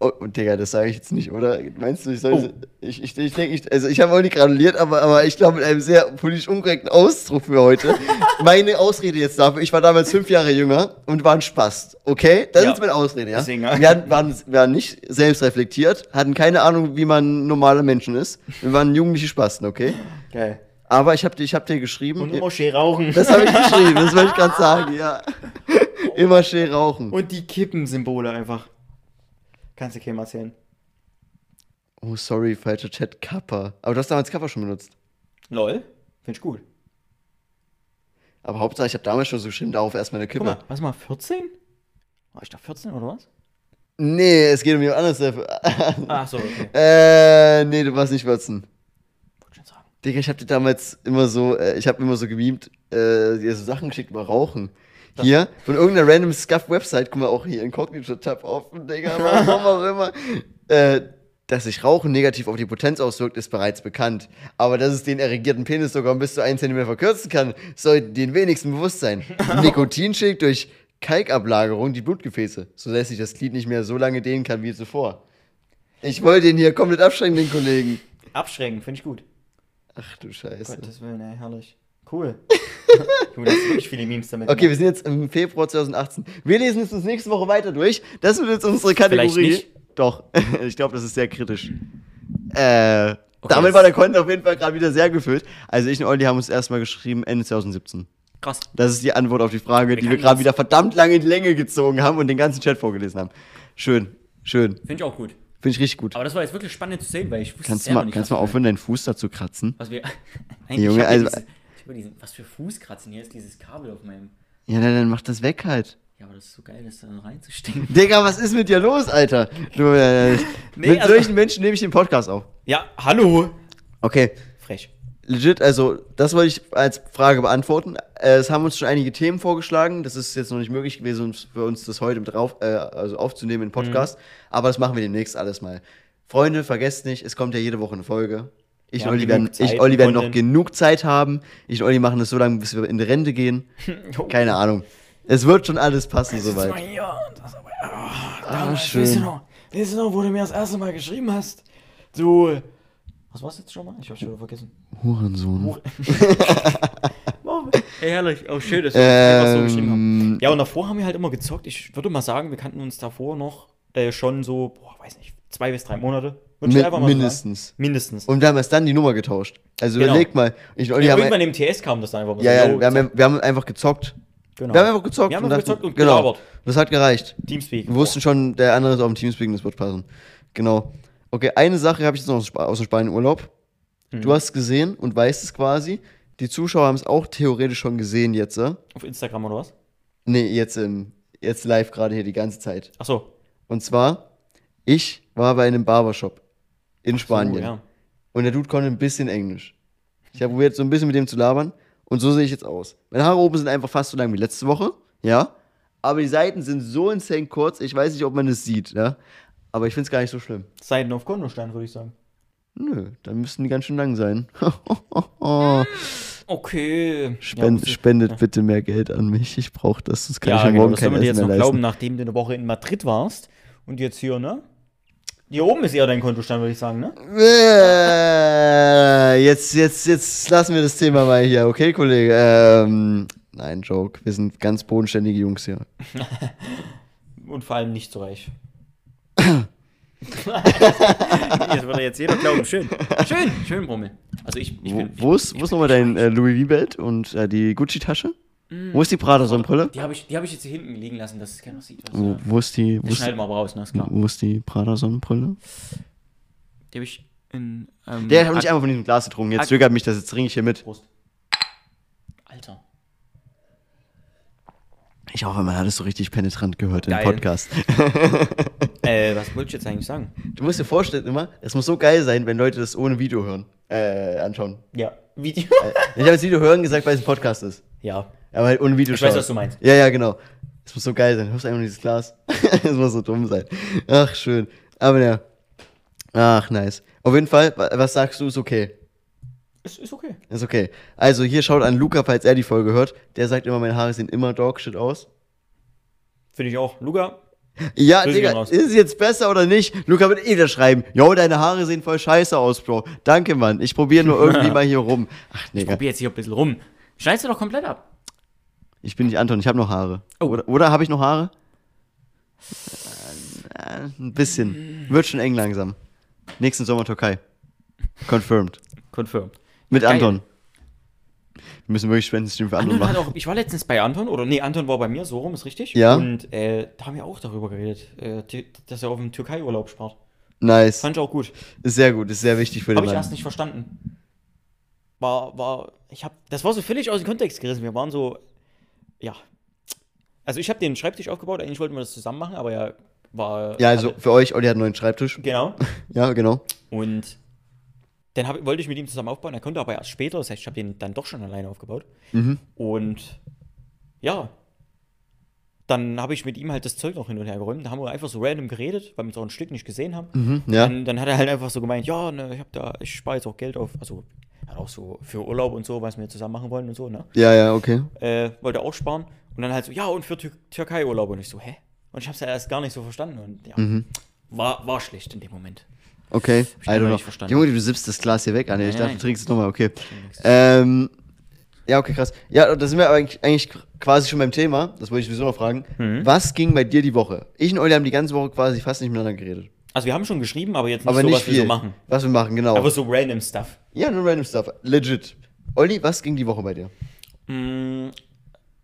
Oh, Digga, das sage ich jetzt nicht, oder? Meinst du, ich soll. Oh. Ich, ich, ich denke, ich, also ich habe auch nicht gratuliert, aber, aber ich glaube, mit einem sehr politisch unkorrekten Ausdruck für heute. Meine Ausrede jetzt dafür, ich war damals fünf Jahre jünger und war ein Spast, okay? Das Ja. ist meine Ausrede, ja? Deswegen, wir hatten, waren, waren nicht selbstreflektiert, hatten keine Ahnung, wie man normale Menschen ist. Wir waren jugendliche Spasten, okay? Geil. Aber ich habe dir, ich hab dir geschrieben. Und immer schön rauchen. das habe ich geschrieben, das wollte ich gerade sagen, ja. Immer schön rauchen. Und die Kippensymbole einfach. Kannst du keinem erzählen. Oh, sorry, falscher Chat, Kappa. Aber du hast damals Kappa schon benutzt. Lol. Find ich gut. Aber Hauptsache, ich habe damals schon so geschrieben, darauf erstmal eine Guck Kippe. mal, was mal, 14? War ich da 14 oder was? Nee, es geht um jemand anderes. Ach so, okay. äh, nee, du warst nicht Watson. Wollte schon sagen. Digga, ich hab dir damals immer so, äh, ich hab immer so gemimt, äh, dir so Sachen geschickt über Rauchen. Hier, von irgendeiner random Scuff-Website, guck mal auch hier Incognito-Tab offen, Digga, warum auch immer. Äh, dass sich Rauchen negativ auf die Potenz auswirkt, ist bereits bekannt. Aber dass es den erregierten Penis sogar um bis zu 1 cm verkürzen kann, sollte den wenigsten bewusst sein. Nikotin schickt durch Kalkablagerung die Blutgefäße, sodass sich das Glied nicht mehr so lange dehnen kann wie zuvor. Ich wollte ihn hier komplett abschrecken, den Kollegen. Abschrecken, finde ich gut. Ach du Scheiße. Gottes Willen, ey, herrlich. Cool. Junge, das sind wirklich viele Memes damit. Okay, wir sind jetzt im Februar 2018. Wir lesen es uns nächste Woche weiter durch. Das wird jetzt unsere Kategorie. Vielleicht nicht. Doch, ich glaube, das ist sehr kritisch. Äh, Okay, damit war der Content auf jeden Fall gerade wieder sehr gefüllt. Also ich und Olli haben uns erstmal geschrieben Ende 2017. Krass. Das ist die Antwort auf die Frage, die wir gerade wieder verdammt lange in die Länge gezogen haben und den ganzen Chat vorgelesen haben. Schön, schön. Finde ich auch gut. Finde ich richtig gut. Aber das war jetzt wirklich spannend zu sehen, weil ich wusste Kannst du selber mal, nicht, kannst du mal wir- aufhören, deinen Fuß da zu kratzen? Was wir. Eigentlich Junge, also- Hab diesen, was für Fußkratzen hier ist, dieses Kabel auf meinem. Ja, dann, dann mach das weg halt. Ja, aber das ist so geil, das da reinzustecken. Digga, was ist mit dir los, Alter? Du, äh, Nee, mit also- solchen Menschen nehme ich den Podcast auf. Ja, hallo. Okay, Frech. legit, also das wollte ich als Frage beantworten. Äh, es haben uns schon einige Themen vorgeschlagen. Das ist jetzt noch nicht möglich gewesen, für uns das heute mit drauf, äh, also aufzunehmen im Podcast. Aber das machen wir demnächst alles mal. Freunde, vergesst nicht, es kommt ja jede Woche eine Folge. Ich Wir und Olli werden, ich, Olli werden noch genug Zeit haben. Ich und Olli machen das so lange, bis wir in die Rente gehen. Keine Ahnung. Es wird schon alles passen soweit. Ja, das aber. Ah, Damals, schön. Weißt du, noch, weißt du noch, wo du mir das erste Mal geschrieben hast? Du. Was war's jetzt schon mal? Ich hab's schon wieder vergessen. Hurensohn. Hey, herrlich. Oh, schön, dass wir das einfach so geschrieben haben. Ähm, Ja, und davor haben wir halt immer gezockt. Ich würde mal sagen, wir kannten uns davor noch äh, schon so, boah, weiß nicht, zwei bis drei Monate. Mi- einfach mal so mindestens. Sagen. Mindestens. Und wir haben erst dann die Nummer getauscht. Also Genau. überleg mal. Ich ja, irgendwann im TS kam das dann einfach mal ja, so, ja, wir haben, wir haben einfach gezockt. genau. Wir haben einfach gezockt. Wir haben und einfach gezockt und genau. gelabert. Das hat gereicht. Teamspeak. Wir wussten schon, der andere ist auf dem Teamspeak und das wird passen. Genau. Okay, eine Sache habe ich jetzt noch aus, dem Spanien-Urlaub. Mhm. Du hast es gesehen und weißt es quasi. Die Zuschauer haben es auch theoretisch schon gesehen jetzt. Äh? Auf Instagram oder was? Nee, jetzt, ähm, jetzt live gerade hier die ganze Zeit. Achso. Und zwar, ich war bei einem Barbershop in Spanien. So, ja. Und der Dude konnte ein bisschen Englisch. Ich habe probiert, so ein bisschen mit dem zu labern. Und so sehe ich jetzt aus. Meine Haare oben sind einfach fast so lang wie letzte Woche. Ja. Aber die Seiten sind so insane kurz. Ich weiß nicht, ob man es sieht. Ja. Aber ich finde es gar nicht so schlimm. Seiten auf Kontostand, würde ich sagen. Nö, dann müssten die ganz schön lang sein. Okay. Spend, ja, spendet bitte mehr Geld an mich. Ich brauche das. Das kann ja, ich mir genau, morgen das kein man dir Essen jetzt mehr noch glauben, leisten. nachdem du eine Woche in Madrid warst. Und jetzt hier, ne? Hier oben ist eher dein Kontostand, würde ich sagen, ne? Äh, Jetzt, jetzt, jetzt lassen wir das Thema mal hier, okay, Kollege? Ähm, nein, Joke. Wir sind ganz bodenständige Jungs hier. Und vor allem nicht so reich. das würde jetzt jeder glauben. Schön. Schön, schön, Brummel. Also ich, ich Wo, bin. wo ist, wo ist nochmal dein äh, Louis V-Belt und äh, die Gucci-Tasche? Wo ist die Prada-Sonnenbrille? Die habe ich, die hab ich jetzt hier hinten liegen lassen, dass es keiner sieht. Wo, wo ist die, wo ist, schneiden wir aber raus, ne? Ist klar. wo ist die Prada-Sonnenbrille? Die habe ich in. Ähm, Der hat nicht Ak- einfach von diesem Glas getrunken. Jetzt zögert mich das, jetzt trinke ich hier mit. Prost. Alter. Ich hoffe, man hat es so richtig penetrant gehört im Geil. Podcast. Äh, was wollte ich jetzt eigentlich sagen? Du musst dir vorstellen immer, es muss so geil sein, wenn Leute das ohne Video hören, äh, anschauen. Ja. Video? Ich habe das Video hören gesagt, weil es ein Podcast ist. ja. Aber halt ohne Video Ich weiß, schauen. was du meinst. Ja, ja, genau. Es muss so geil sein. Du hörst einfach dieses Glas. Es muss so dumm sein. Ach, schön. Aber ja. Ach, nice. Auf jeden Fall, wa- was sagst du, ist okay. Ist, ist okay. Ist okay. Also hier schaut an Luca, falls er die Folge hört. Der sagt immer, meine Haare sehen immer Dogshit aus. Finde ich auch. Luca, Ja, Digga, ist es jetzt besser oder nicht? Luca wird eh wieder schreiben, yo, deine Haare sehen voll scheiße aus, Bro. Danke, Mann. Ich probiere nur irgendwie mal hier rum. Ach, Digga, probier jetzt hier ein bisschen rum. Schneidest du doch komplett ab. ich bin nicht Anton, ich habe noch Haare. Oh. Oder, oder habe ich noch Haare? Äh, ein bisschen. Wird schon eng langsam. Nächsten Sommer Türkei. Confirmed. Confirmed. Mit Geil. Anton. Wir müssen wirklich Spendenstream für Anton Anton machen. auch, ich war letztens bei Anton, oder nee, Anton war bei mir, so rum, ist richtig. Ja. Und äh, da haben wir auch darüber geredet, äh, dass er auf dem Türkei-Urlaub spart. Nice. Fand ich auch gut. Ist sehr gut, ist sehr wichtig für den Habe ich Mann. erst nicht verstanden. War, war, ich hab, das war so völlig aus dem Kontext gerissen. Wir waren so, ja. Also ich habe den Schreibtisch aufgebaut, eigentlich wollten wir das zusammen machen, aber er war. Ja, also hatte- für euch, Olli hat einen neuen Schreibtisch. Genau. Ja, genau. Und dann hab, wollte ich mit ihm zusammen aufbauen. Er konnte aber erst später, das heißt, ich habe den dann doch schon alleine aufgebaut. Mhm. Und ja, dann habe ich mit ihm halt das Zeug noch hin und her geräumt. Da haben wir einfach so random geredet, weil wir uns auch ein Stück nicht gesehen haben. Mhm. Ja. Dann, dann hat er halt einfach so gemeint, ja, ne, ich habe da, ich spare jetzt auch Geld auf, also hat auch so für Urlaub und so, was wir zusammen machen wollen und so, ne? Ja, ja, okay. Äh, wollte auch sparen. Und dann halt so, ja, und für Tür Türkei-Urlaub. Und ich so, hä? Und ich habe es ja erst gar nicht so verstanden. Und ja, Mhm. war, war schlecht in dem Moment. Okay. ich I don't noch know. nicht verstanden. Junge, du sippst das Glas hier weg. Ah, nee, ich Nein, dachte, nein. du trinkst es nochmal. Okay. Ähm, ja, okay, krass. Ja, da sind wir aber eigentlich, eigentlich quasi schon beim Thema. Das wollte ich sowieso noch fragen. Mhm. Was ging bei dir die Woche? Ich und Olli haben die ganze Woche quasi fast nicht miteinander geredet. Also wir haben schon geschrieben, aber jetzt nicht Aber so, nicht was viel. wir so machen. Was wir machen, genau. Aber so random Stuff. ja, nur random Stuff. Legit. Olli, was ging die Woche bei dir? Mm,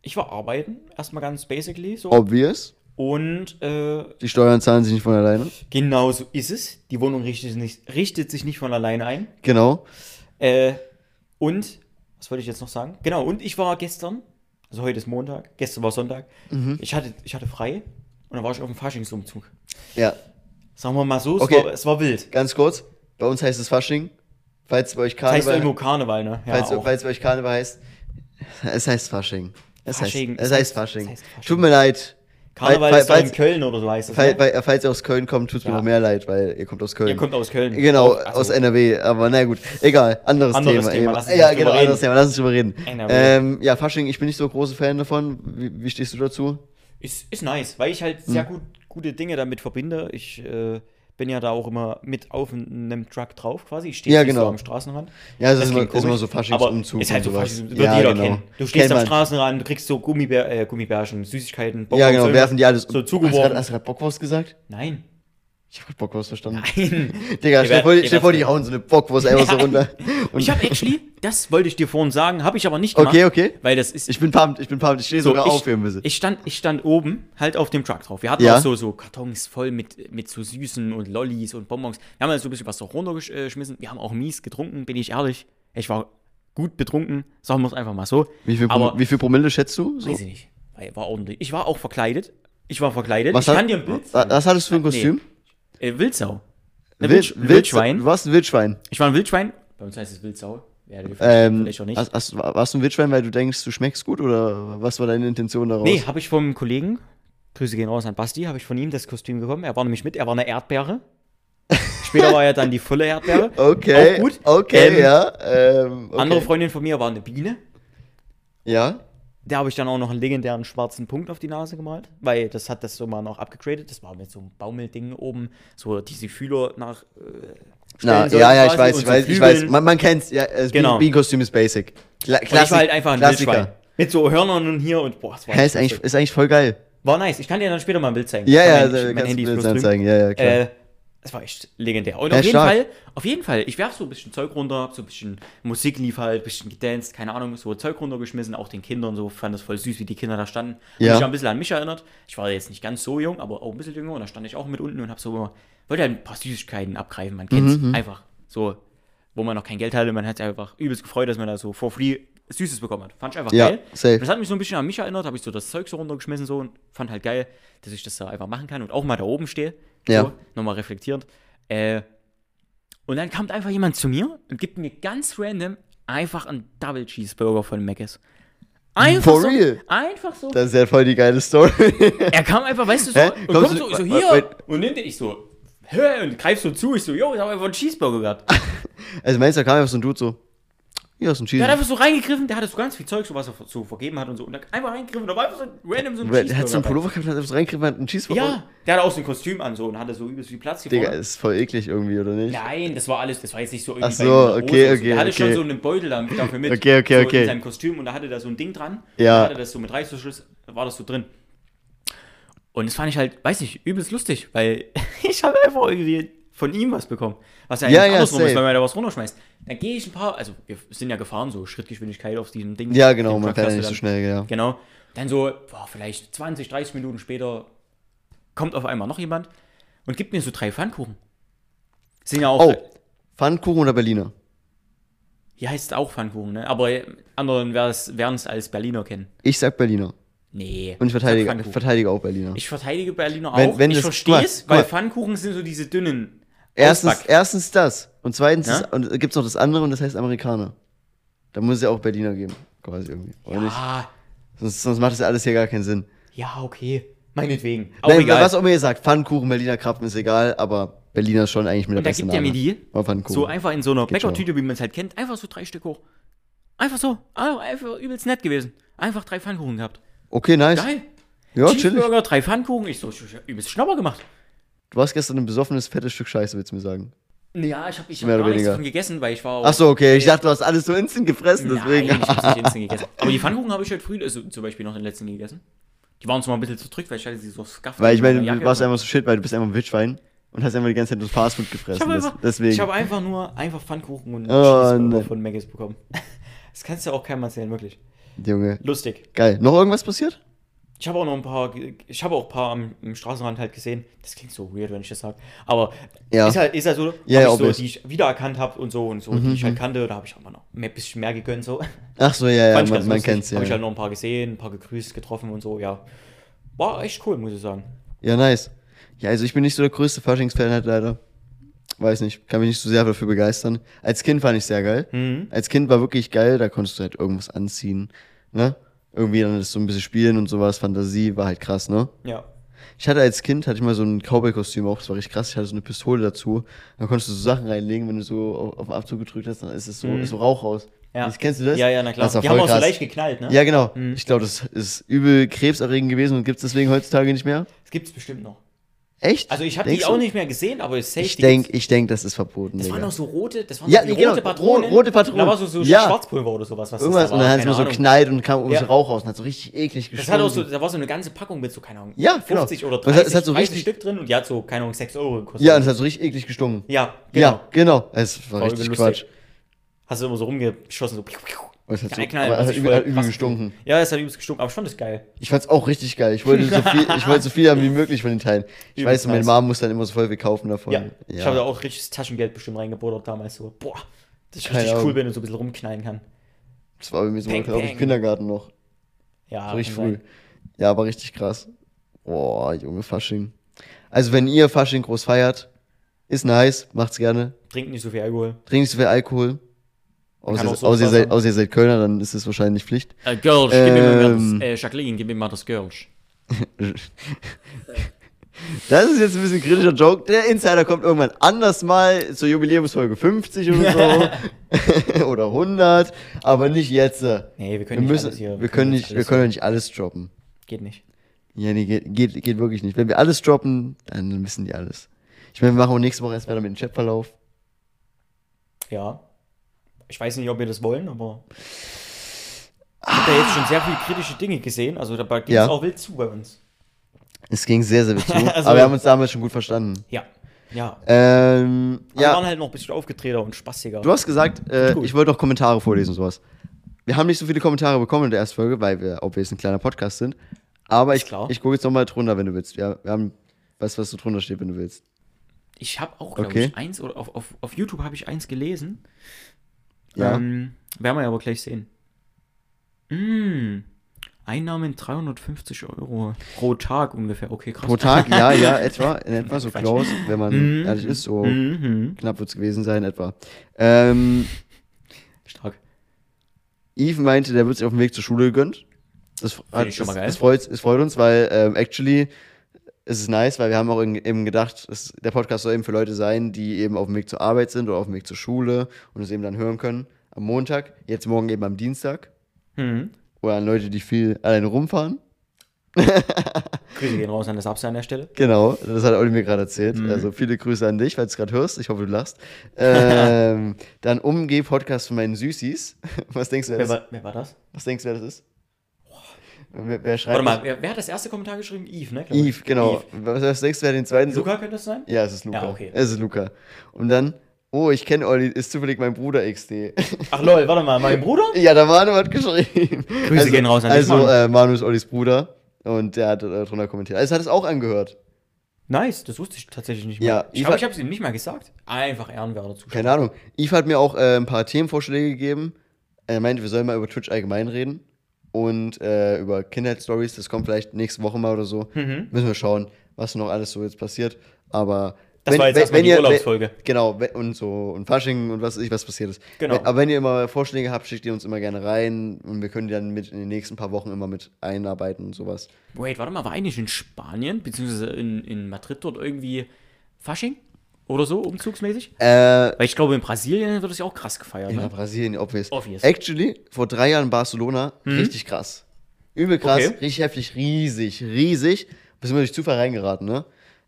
Ich war arbeiten, erstmal ganz basically so. Obvious. Und äh, Die Steuern zahlen sich nicht von alleine. genau so ist es. Die Wohnung richtet, nicht, richtet sich nicht von alleine ein. Genau. Äh, und, was wollte ich jetzt noch sagen? Genau, und ich war gestern, also heute ist Montag, gestern war Sonntag, Mhm. ich, hatte, ich hatte frei und dann war ich auf dem Faschingsumzug. Ja. Sagen wir mal so, es, Okay. war, es war wild. Ganz kurz. Bei uns heißt es Fasching. Falls bei euch Das heißt Karneval, irgendwo Karneval, ne? Ja, falls, falls bei euch Karneval heißt, es heißt Fasching. Es Fasching. heißt, es heißt- Fasching. es heißt Fasching. Tut mir leid. Karneval Fall- ist doch in falls- Köln oder so heißt das. Fall, Ne? falls ihr aus Köln kommt, tut mir Ja. noch mehr leid, weil ihr kommt aus Köln. Ihr kommt aus Köln. Genau, Auch- also, aus NRW, aber na gut, egal, anderes, Anderes Thema. Thema, lass uns ja, genau, drüber anderes reden. Thema, lass uns drüber reden. Ähm, ja, Fasching, ich bin nicht so großer Fan davon. Wie, wie stehst du dazu? Ist, ist nice, weil ich halt Hm. sehr gut, gute Dinge damit verbinde. Ich äh, bin ja da auch immer mit auf einem Truck drauf quasi. Ich stehe Ja, nicht so genau. am Straßenrand. Ja, das, ist, klingt immer, ist immer so Faschingsumzug. Ist halt so und sowas. Faschings, wird ja, jeder genau. kennen. Du stehst Kennt am man. Straßenrand, du kriegst so Gummibär, äh, Gummibärchen, Süßigkeiten, Ja, Bonbons, genau, werfen die alles. so zugeworfen. Hast du gerade Bockwurst gesagt? Nein. Ich hab grad Bockwurst verstanden. Nein. Digga, Ihr stell vor, ihr stell vor, die hauen so eine Bockwurst einfach so runter. Und Ich habe actually, das wollte ich dir vorhin sagen, habe ich aber nicht gemacht. Okay, okay. Weil das ist. Ich bin pumped, ich bin pumped, ich stehe So, sogar ich, auf bisschen. Ich stand, ich stand oben halt auf dem Truck drauf. Wir hatten Ja. auch so, so Kartons voll mit, mit so Süßen und Lollis und Bonbons. Wir haben halt so ein bisschen was so runtergeschmissen. Wir haben auch mies getrunken, bin ich ehrlich. Ich war gut betrunken, sagen wir es einfach mal so. Wie viel, aber wie viel Promille schätzt du? So? weiß ich nicht. War, ordentlich. Ich war auch verkleidet. Ich war verkleidet. Was, ich hat- kann dir ein Bild was hattest du für ein Kostüm? Äh, Wildsau. Ein Wild, Wild, Wildschwein. Du warst ein Wildschwein. Ich war ein Wildschwein. Bei uns heißt es Wildsau. Ich Ähm, vielleicht auch nicht. hast, hast, warst du ein Wildschwein, weil du denkst, du schmeckst gut oder was war deine Intention daraus? Nee, habe ich vom Kollegen, Grüße gehen raus an Basti, habe ich von ihm das Kostüm bekommen. Er war nämlich mit, er war eine Erdbeere. Später war er dann die volle Erdbeere. Okay, Auch gut. okay, Ähm, ja. Ähm, okay. Andere Freundin von mir war eine Biene. Ja, Da habe ich dann auch noch einen legendären schwarzen Punkt auf die Nase gemalt, weil das hat das so mal noch abgegradet. Das war mit so einem Baumelding oben, so diese Fühler nach. Äh, Na, ja, ja, ich weiß, ich so weiß, ich weiß. Man, man kennt's, ja, das Genau. Bienen-Kostüm ist basic. Kla Und ich war halt einfach ein Klassiker. Wildschwein. Mit so Hörnern und hier und boah, das war, Hä, ist eigentlich, ist eigentlich voll geil. war nice. Ich kann dir dann später mal ein Bild zeigen. Ja, ja, mein, mein kannst Handy ist bloß zeigen. Ja, ja, klar. Äh, das war echt legendär. Und Ja, auf jeden stark. Fall, auf jeden Fall, ich werf so ein bisschen Zeug runter, hab so ein bisschen Musik lief halt, ein bisschen gedanced, keine Ahnung, so Zeug runtergeschmissen, auch den Kindern so, fand das voll süß, wie die Kinder da standen. Und Ja. mich ein bisschen an mich erinnert. Ich war jetzt nicht ganz so jung, aber auch ein bisschen jünger und da stand ich auch mit unten und hab so immer, wollte halt ein paar Süßigkeiten abgreifen, man kennt's, Mhm, einfach so, wo man noch kein Geld hatte, man hat sich einfach übelst gefreut, dass man da so for free Süßes bekommen hat. Fand ich einfach Ja, geil. safe. Und das hat mich so ein bisschen an mich erinnert, habe ich so das Zeug so runtergeschmissen so und fand halt geil, dass ich das da einfach machen kann und auch mal da oben stehe. Ja. So, nochmal reflektierend. Äh, und dann kommt einfach jemand zu mir und gibt mir ganz random einfach einen Double Cheeseburger von Mc's. Einfach For so, real? Einfach so. Das ist ja voll die geile Story. er kam einfach, weißt du, so, Hä? und Kommst kommt so, so hier wait. und nimmt ich so, hör und greif so zu, ich so, yo, ich hab einfach einen Cheeseburger gehabt. also meinst du, da kam einfach so ein Dude so, Hier ist ein Der Cheese. hat einfach so reingegriffen, der hatte so ganz viel Zeug, so was er so vergeben hat und so. Und der hat einfach reingegriffen da war einfach so random so ein Der hat so einen Cheeseburger. Pullover gehabt, hat einfach so reingegriffen, hat einen Cheese Ja, der hatte auch so ein Kostüm an so und hatte so übelst viel Platz hier Digga, ist voll eklig irgendwie, oder nicht? Nein, das war alles, das war jetzt nicht so irgendwie Ach so, okay, oder so. okay, Der hatte schon okay. so einen Beutel da- dafür mit. Okay, okay, so okay. In seinem Kostüm und da hatte da so ein Ding dran. Ja. Da hatte das so mit Reißverschluss, war das so drin. Und das fand ich halt, weiß nicht, übelst lustig, weil ich habe einfach irgendwie von ihm was bekommen. Was ja eigentlich Ja, ja, andersrum ist, wenn man da was runterschmeißt. Dann gehe ich ein paar, also wir sind ja gefahren, so Schrittgeschwindigkeit auf diesem Ding. Ja, genau, man kann ja nicht so schnell, ja. Genau. Dann so, boah, vielleicht 20, 30 Minuten später kommt auf einmal noch jemand und gibt mir so drei Pfannkuchen. Sind ja auch, Oh, Pfannkuchen oder Berliner? hier heißt es auch Pfannkuchen, ne? Aber anderen werden es als Berliner kennen. Ich sag Berliner. Nee. Und ich verteidige, verteidige auch Berliner. Ich verteidige Berliner Wenn- auch. wenn ich verstehe es, weil. Pfannkuchen sind so diese dünnen. Erstens, erstens das. Und zweitens Ja? ist- und gibt's noch das andere und das heißt Amerikaner. Da muss es ja auch Berliner geben, quasi irgendwie. Oder? Ah, Sonst, sonst macht das ja alles hier gar keinen Sinn. ja, okay. Meinetwegen. Auch Nein, egal. was auch immer ihr sagt, Pfannkuchen, Berliner Krapfen ist egal, aber Berliner ist schon eigentlich mit der Und da gibt er mir die so einfach in so einer. Bäckertüte, wie man es halt kennt, einfach so drei Stück hoch. Einfach so. Einfach übelst nett gewesen. Einfach drei Pfannkuchen gehabt. Okay, nice. Geil. Ja, chillig. Cheeseburger, drei Pfannkuchen. Ich so, übelst Schnapper gemacht. Du hast gestern ein besoffenes, fettes Stück Scheiße, willst du mir sagen. Ja, ich habe ich hab Mehr gar oder nichts weniger. davon gegessen, weil ich war. Ach so, okay. Ich dachte, du hast alles so instant gefressen, deswegen. Nein, ich hab's nicht instant gegessen. Aber die Pfannkuchen habe ich heute früh, also zum Beispiel noch den letzten gegessen. Die waren zwar ein bisschen zerdrückt, weil ich hatte sie so scuffed. Weil ich meine, du warst einfach so shit, weil du bist einfach ein Witchwein und hast einfach die ganze Zeit nur Fastfood ich gefressen. habe Das, einfach, deswegen. ich hab einfach nur einfach Pfannkuchen und Oh, nein. von Maggis bekommen. Das kannst du auch keinem erzählen, wirklich. Junge. Lustig. Geil. Noch irgendwas passiert? Ich habe auch noch ein paar, ich habe auch ein paar am, im Straßenrand halt gesehen. Das klingt so weird, wenn ich das sage. Aber Ja. ist, halt, ist halt so, Ja, ja, ich so die ich wiedererkannt habe und so und so, die ich halt kannte. Da habe ich auch mal noch ein bisschen mehr gegönnt. So. Ach so, ja, ja, man, man kennt's ja. Habe ich halt noch ein paar gesehen, ein paar gegrüßt, getroffen und so, ja. War echt cool, muss ich sagen. Ja, nice. Ja, also ich bin nicht so der größte Faschingsfan halt leider. Weiß nicht, kann mich nicht so sehr dafür begeistern. Als Kind fand ich sehr geil. Mhm. Als Kind war wirklich geil, da konntest du halt irgendwas anziehen, ne? Irgendwie dann das so ein bisschen spielen und sowas, Fantasie, war halt krass, ne? Ja. Ich hatte als Kind, hatte ich mal so ein Cowboy-Kostüm auch, das war richtig krass, ich hatte so eine Pistole dazu. Da konntest du so Sachen reinlegen, wenn du so auf, auf den Abzug gedrückt hast, dann ist es so, ist so Rauch raus. Mhm. Ja. Das, kennst du das? Ja, ja, na klar. Das war Die voll haben auch so krass. leicht geknallt, ne? Ja, genau. Mhm. Ich glaube, das ist übel krebserregend gewesen und gibt es deswegen heutzutage nicht mehr. Das gibt's bestimmt noch. Echt? Also ich habe die auch nicht mehr gesehen, aber safe. Ich denke, ich denk, das ist verboten. Das waren Digga. noch so rote, das waren Ja, so genau, rote Patronen. ro- rote Patronen. Da war so, so Ja. Schwarzpulver oder sowas. Was Irgendwas das da und dann hat es nur so knallt und kam irgendwie Ja. Rauch raus und hat so richtig eklig Das hat auch so, da war so eine ganze Packung mit so, keine Ahnung, Ja, genau. 50 oder Und es 30, hat- es hat so 30 richtig- Stück drin und die hat so, keine Ahnung, 6 Euro gekostet. Ja, und es hat so richtig eklig gestunken. ja, genau. Ja, genau. Es war War richtig Quatsch. Hast du immer so rumgeschossen, so. Es hat, so, Knall, aber es hat übel, hat übel gestunken. Ja, es hat übelst gestunken, aber ich fand das geil. Ich fand's auch richtig geil. Ich wollte so viel, ich wollte so viel haben wie möglich von den Teilen. Ich Übelst weiß, meine. Mom muss dann immer so voll viel kaufen davon. Ja. Ich habe da auch richtiges Taschengeld bestimmt reingebuttert damals so. Boah, das ist richtig cool, Ahnung. wenn du so ein bisschen rumknallen kann. Das war bei mir so, glaube ich, Kindergarten noch. Ja, So richtig früh. sein. Ja, aber richtig krass. Boah, Junge, Fasching. Also, wenn ihr Fasching groß feiert, ist nice, macht's gerne. Trinkt nicht so viel Alkohol. Trinkt nicht so viel Alkohol. Außer, so außer, ihr seid, haben. außer ihr seid Kölner, dann ist es wahrscheinlich Pflicht. Äh, Girls, gib mir mal Ähm. das, äh, Jacqueline, gib mir mal das Girls. Das ist jetzt ein bisschen ein kritischer Joke. Der Insider kommt irgendwann anders mal zur Jubiläumsfolge 50 oder so. oder 100. Aber nicht jetzt. Wir, Nee, wir können nicht müssen, alles hier. wir können nicht nicht, wir alles- können nicht alles droppen. Geht nicht. Ja, nee, geht, geht, geht wirklich nicht. Wenn wir alles droppen, dann wissen die alles. Ich meine, wir machen auch nächste Woche erst weiter mit dem Chatverlauf. Ja. Ich weiß nicht, ob wir das wollen, aber. Ich habe da jetzt schon sehr viele kritische Dinge gesehen. Also da ging es Ja. auch wild zu bei uns. Es ging sehr, sehr zu. Also- aber wir haben uns damals schon gut verstanden. Ja. Ja. Ähm, Wir ja, waren halt noch ein bisschen aufgetreter und spaßiger. du hast gesagt, äh, ich wollte auch Kommentare vorlesen und sowas. Wir haben nicht so viele Kommentare bekommen in der ersten Folge, weil wir, ob wir jetzt ein kleiner Podcast sind. Aber ich, ich gucke jetzt nochmal drunter, wenn du willst. Ja, wir haben, weißt was so drunter steht, wenn du willst. Ich habe auch, glaube Okay. ich, eins oder auf, auf, auf YouTube habe ich eins gelesen. Ja. Ähm, werden wir aber gleich sehen. Mm, Einnahmen 350 Euro pro Tag ungefähr. Okay, krass. Pro Tag, ja, ja, etwa, in etwa so close, wenn man Mhm. ehrlich ist, so Mhm. knapp wird es gewesen sein, etwa. Ähm, Stark. Eve meinte, der wird sich auf dem Weg zur Schule gegönnt. Das, hat, das, das, freut, es freut uns, weil ähm, actually ist es nice, weil wir haben auch eben gedacht, es, der Podcast soll eben für Leute sein, die eben auf dem Weg zur Arbeit sind oder auf dem Weg zur Schule und es eben dann hören können. am Montag, jetzt morgen eben am Dienstag. Mhm. Oder an Leute, die viel alleine rumfahren. Grüße gehen raus an das Abse an der Stelle. Genau, das hat Olli mir gerade erzählt. Mhm. Also viele Grüße an dich, falls du es gerade hörst. Ich hoffe, du lachst. ähm, dann Umgeh-Podcast von meinen Süßis. Was denkst du, wer, Wer das, war, wer war das? was denkst du, wer das ist? Wer, wer schreibt Warte mal, wer, wer hat das erste Kommentar geschrieben? Yves, ne? Yves, genau. Yves. Was, was denkst du, wer den zweiten Luca könnte das sein? Ja, es ist Luca. Ja, okay. Es ist Luca. Und dann, oh, ich kenne Olli, ist zufällig mein Bruder XD. Ach lol, warte mal, mein Bruder? ja, der Manu hat geschrieben. Grüße gehen raus an Also, Manu. äh, Manu ist Ollis Bruder und der hat äh, drunter kommentiert. Also, hat es auch angehört. Nice, das wusste ich tatsächlich nicht mehr. Ja, ich glaube, ich habe es ihm nicht mal gesagt. Einfach Ehrenwerte zu. Keine Ahnung. Yves hat mir auch äh, ein paar Themenvorschläge gegeben. Er meinte, wir sollen mal über Twitch allgemein reden. Und äh, über Kindheitsstories. Das kommt vielleicht nächste Woche mal oder so. Mhm. Müssen wir schauen, was noch alles so jetzt passiert. Aber. Das war jetzt erstmal die ihr- Urlaubsfolge. Genau, we- und so und Fasching und was ich, was passiert ist. Genau. Wenn, aber wenn ihr immer Vorschläge habt, schickt ihr uns immer gerne rein und wir können die dann mit in den nächsten paar Wochen immer mit einarbeiten und sowas. Wait, warte mal, war eigentlich in Spanien, beziehungsweise in, in Madrid dort irgendwie Fasching? Oder so, umzugsmäßig? Äh, Weil ich glaube, in Brasilien wird es ja auch krass gefeiert. in Ne? Brasilien, obvious. Obvious. Actually, vor drei Jahren in Barcelona, richtig krass. Übel krass, Okay. richtig heftig, riesig, riesig. Bis wir durch Zufall reingeraten, ne?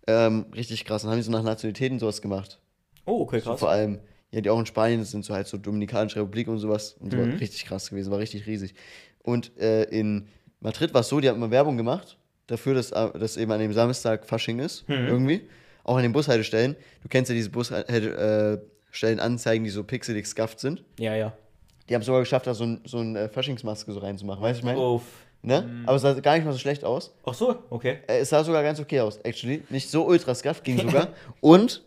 Ähm, richtig krass. Dann haben die so nach Nationalitäten sowas gemacht. Oh, okay, So krass. vor allem, ja, die auch in Spanien das sind, so halt so Dominikanische Republik und sowas. Und so Mhm. war richtig krass gewesen, war richtig riesig. Und äh, in Madrid war es so, die haben immer Werbung gemacht dafür, dass, äh, dass eben an dem Samstag Fasching ist, Mhm. irgendwie. Auch an den Bushaltestellen. Du kennst ja diese Bushaltestellen Anzeigen, die so pixelig scuffed sind. Ja, ja. Die haben sogar geschafft, da so, ein, so eine äh, Faschingsmaske so reinzumachen. Weißt du, ich meine? Uff. Ne? Aber es sah gar nicht mal so schlecht aus. Ach so, okay. Äh, es sah sogar ganz okay aus, actually. Nicht so ultra scuffed, ging sogar. und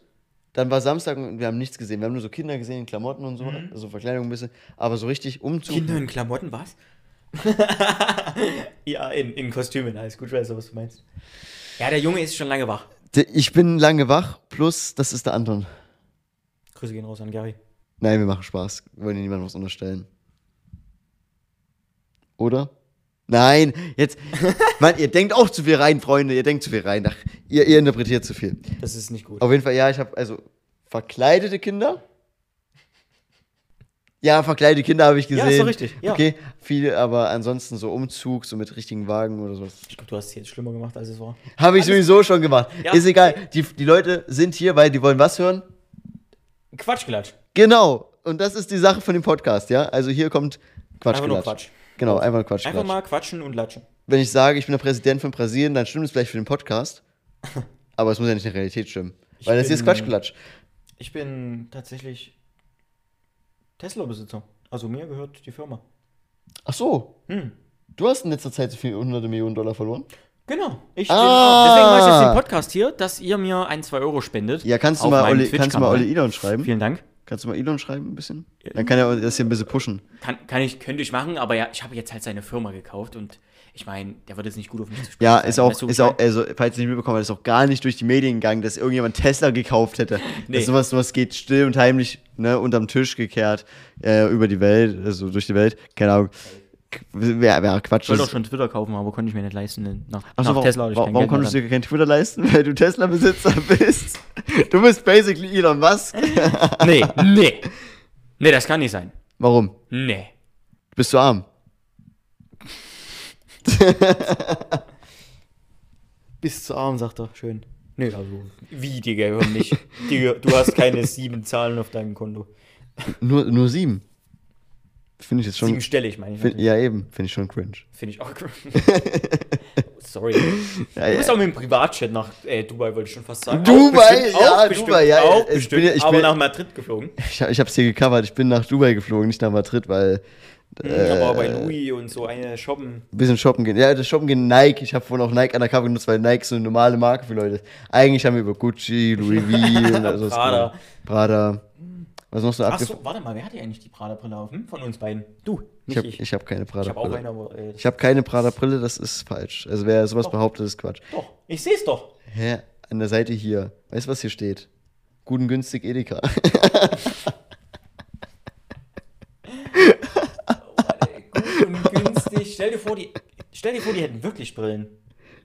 dann war Samstag und wir haben nichts gesehen. Wir haben nur so Kinder gesehen in Klamotten und so, also Verkleidung ein bisschen. Aber so richtig Umzug. Kinder in Klamotten, was? ja, in, in Kostümen, alles gut, ich weiß, was du meinst. Ja, der Junge ist schon lange wach. Ich bin lange wach, plus das ist der Anton. Grüße gehen raus an Gary. Nein, wir machen Spaß. Wir wollen dir niemandem was unterstellen. Oder? Nein, jetzt. Mann, ihr denkt auch zu viel rein, Freunde. Ihr denkt zu viel rein. Ach, ihr, ihr interpretiert zu viel. Das ist nicht gut. Auf jeden Fall, ja, ich habe also verkleidete Kinder. Ja, verkleidete Kinder habe ich Ja, gesehen. ist doch richtig, ja. Okay, viele, aber ansonsten so Umzug, so mit richtigen Wagen oder sowas. Ich glaube, du hast es jetzt schlimmer gemacht, als es war. Habe ich sowieso schon gemacht. Ja. Ist egal. Die, die Leute sind hier, weil die wollen was hören? Quatschklatsch. Genau. Und das ist die Sache von dem Podcast, ja? Also hier kommt Quatsch. Einfach nur Quatsch. Genau, einfach Quatsch. Einfach mal quatschen und latschen. Wenn ich sage, ich bin der Präsident von Brasilien, dann stimmt es vielleicht für den Podcast. aber es muss ja nicht in der Realität stimmen. Ich Weil das hier ist Quatschklatsch. Ich bin tatsächlich Tesla-Besitzer. Also mir gehört die Firma. Ach so. Hm. Du hast in letzter Zeit so viele hunderte Millionen Dollar verloren? Genau. Ich Ah. deswegen mache ich jetzt den Podcast hier, dass ihr mir ein, zwei Euro spendet. Ja, kannst du mal Olli, kannst du mal. Olli Elon schreiben? Vielen Dank. Kannst du mal Elon schreiben ein bisschen? Dann kann er das hier ein bisschen pushen. Kann, kann ich, könnte ich machen, aber ja, ich habe jetzt halt seine Firma gekauft und ich meine, der wird jetzt nicht gut auf mich zu sprechen. Ja, ist auch, weißt du, ist auch, also, falls ihr nicht mitbekommen habt, ist auch gar nicht durch die Medien gegangen, dass irgendjemand Tesla gekauft hätte. Nee. Das sowas, sowas geht still und heimlich, ne, unterm Tisch gekehrt, äh, über die Welt, also durch die Welt. Keine Ahnung. Wer, wer Quatsch. Ich wollte auch schon Twitter kaufen, aber konnte ich mir nicht leisten. denn Nach, Achso, nach warum, Tesla ich warum, konntest du dir kein Twitter leisten? Weil du Tesla-Besitzer bist. Du bist basically Elon Musk. Nee, nee. Nee, das kann nicht sein. Warum? Nee. Bist du arm? Bis zu arm, sagt er. Schön. Nee, also. Wie, Digga, hör nicht. Digga, du hast keine sieben Zahlen auf deinem Konto. Nur, nur sieben. Finde ich jetzt schon. Siebenstellig, meine ich. Find, ja, eben. Finde ich schon cringe. Finde ich auch cringe. Sorry. Ja, Du ja. bist auch mit dem Privatjet nach äh, Dubai, wollte ich schon fast sagen. Dubai, Auch bestimmt, ja, auch bestimmt, Dubai, ja, Auch ich bin bestimmt, ja- ich aber bin- nach Madrid geflogen. Ich, ich habe es hier gecovert. Ich bin nach Dubai geflogen, nicht nach Madrid, weil Äh, aber bei Louis und so eine shoppen. ein bisschen shoppen gehen. Ja, das Shoppen gehen Nike. Ich habe vorhin auch Nike undercover genutzt, weil Nike so eine normale Marke für Leute ist. Eigentlich haben wir über Gucci, Louis V also Prada. Prada. Was noch so Ach so, warte mal, wer hat hier eigentlich die Prada-Brille auf? Hm? Von uns beiden. Du, Ich nicht habe ich. ich hab keine Ich habe auch Prada-Brille. eine, äh, Ich habe keine Prada-Brille, das ist falsch. Also wer sowas Doch. behauptet, ist Quatsch. doch. Ich sehe es doch. Hä? An der Seite hier. Weißt du, was hier steht? Guten günstig Edeka. Gut und günstig. Stell dir vor, die, stell dir vor, die hätten wirklich Brillen.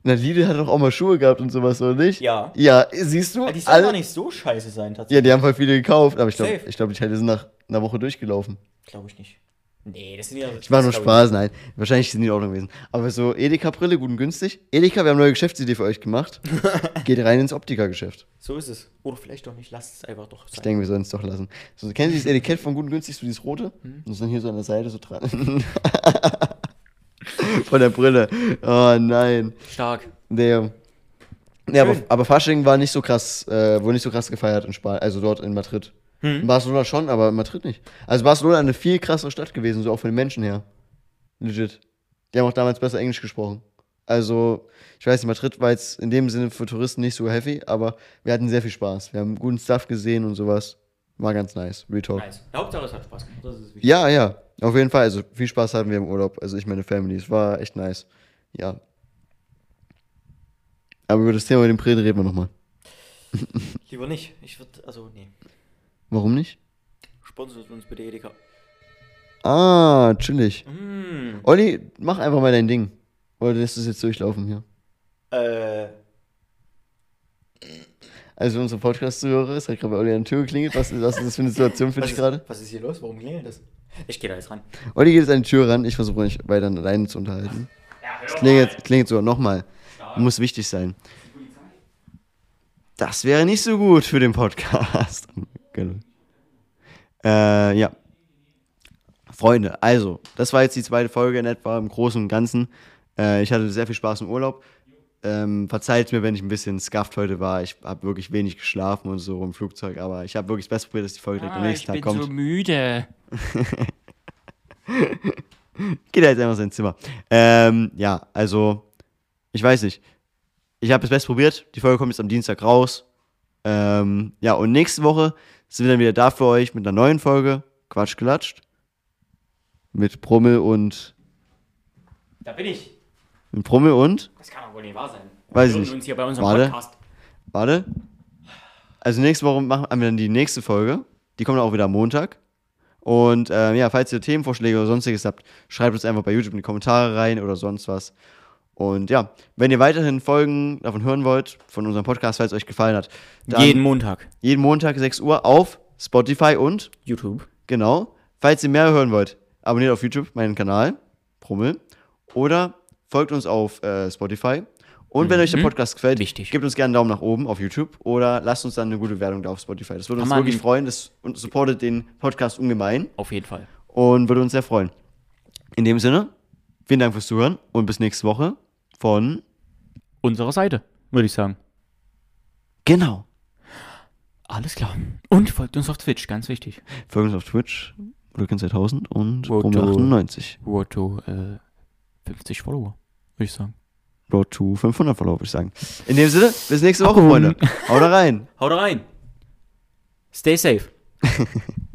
Na, Lidl hat doch auch mal Schuhe gehabt und sowas, oder nicht? Ja. Ja, siehst du? Aber die sollen Alle- nicht so scheiße sein, tatsächlich. Ja, die haben voll viele gekauft, aber ich glaube, ich glaub, die Teile sind nach in der Woche durchgelaufen. Glaube ich nicht. Nee, das sind ja. Ich war nur Spaß, nein. Wahrscheinlich sind die in Ordnung gewesen. Aber so Edeka-Brille, gut und günstig. Edeka, wir haben eine neue Geschäftsidee für euch gemacht. Geht rein ins Optiker-Geschäft. So ist es. Oder vielleicht doch nicht. Lasst es einfach doch Ich sein. denke, wir sollen es doch lassen. So, kennen Sie das Etikett von gut und günstig, so dieses rote? Hm. Und das ist dann hier so an der Seite so dran. von der Brille. Oh nein. Stark. Nee. Nee, aber, aber Fasching war nicht so krass, äh, wurde nicht so krass gefeiert in Spanien, also dort in Madrid. Hm. In Barcelona schon, aber in Madrid nicht. Also Barcelona eine viel krassere Stadt gewesen, so auch von den Menschen her. Legit. Die haben auch damals besser Englisch gesprochen. Also, ich weiß nicht, Madrid war jetzt in dem Sinne für Touristen nicht so heavy, aber wir hatten sehr viel Spaß. Wir haben guten Stuff gesehen und sowas. War ganz nice. Real Talk. Nice. Hauptsache, es hat Spaß gemacht. Ja, ja, auf jeden Fall. Also viel Spaß hatten wir im Urlaub. Also ich meine Family. Es war echt nice. Ja. Aber über das Thema mit dem Brillen reden wir nochmal. Lieber nicht. Ich würde, also, nee. Warum nicht? Sponsort uns bitte Edeka. Ah, chillig. Mm. Olli, mach einfach mal dein Ding. Oder lässt es jetzt durchlaufen hier? Äh. Also unsere Podcast-Zuhörer, es hat gerade bei Olli an der Tür geklingelt. Was, was ist das für eine Situation für dich ist, gerade? was ist hier los? Warum klingelt das? Ich gehe da jetzt ran. Olli geht jetzt an die Tür ran. Ich versuche mich weiter alleine zu unterhalten. Es klingelt, klingelt sogar nochmal. Muss wichtig sein. Das wäre nicht so gut für den Podcast. genau. Äh, ja. Freunde, also, das war jetzt die zweite Folge in etwa im Großen und Ganzen. Äh, ich hatte sehr viel Spaß im Urlaub. Ähm, verzeiht mir, wenn ich ein bisschen scuffed heute war. Ich habe wirklich wenig geschlafen und so im Flugzeug, aber ich habe wirklich das Beste probiert, dass die Folge direkt am nächsten Tag kommt. müde. Geht er jetzt einfach in sein Zimmer. Ähm, ja, also, ich weiß nicht. Ich habe das Best probiert. Die Folge kommt jetzt am Dienstag raus. Ähm, ja, und nächste Woche sind wir dann wieder da für euch mit einer neuen Folge. Quatsch gelatscht. Mit Brummel und. Da bin ich. Mit Brummel und. Das kann doch wohl nicht wahr sein. Weiß ich Wir nicht. uns hier bei unserem Warte. Podcast. Warte. Also nächste Woche machen haben wir dann die nächste Folge. Die kommt auch wieder am Montag. Und ähm, ja, falls ihr Themenvorschläge oder sonstiges habt, schreibt uns einfach bei YouTube in die Kommentare rein oder sonst was. Und ja, wenn ihr weiterhin Folgen davon hören wollt, von unserem Podcast, falls es euch gefallen hat, dann Jeden Montag. jeden Montag 6 Uhr auf Spotify und, YouTube. genau, falls ihr mehr hören wollt, abonniert auf YouTube meinen Kanal, Brummel, oder folgt uns auf äh, Spotify. Und wenn euch der Podcast gefällt, Mhm. Wichtig. gebt uns gerne einen Daumen nach oben auf YouTube oder lasst uns dann eine gute Wertung da auf Spotify. Das würde uns wirklich freuen. Das und supportet den Podcast ungemein Auf jeden Fall. und würde uns sehr freuen. In dem Sinne, vielen Dank fürs Zuhören und bis nächste Woche von Unsere Seite, würde ich sagen. Genau. Alles klar. Und folgt uns auf Twitch, ganz wichtig. Folgt uns auf Twitch, Rücken 2000 und Road Brummel to- 98. Road to äh, 50 Follower, würde ich sagen. Road to 500 Follower, würde ich sagen. In dem Sinne, bis nächste Woche. Freunde. Haut rein. Haut rein. Stay safe.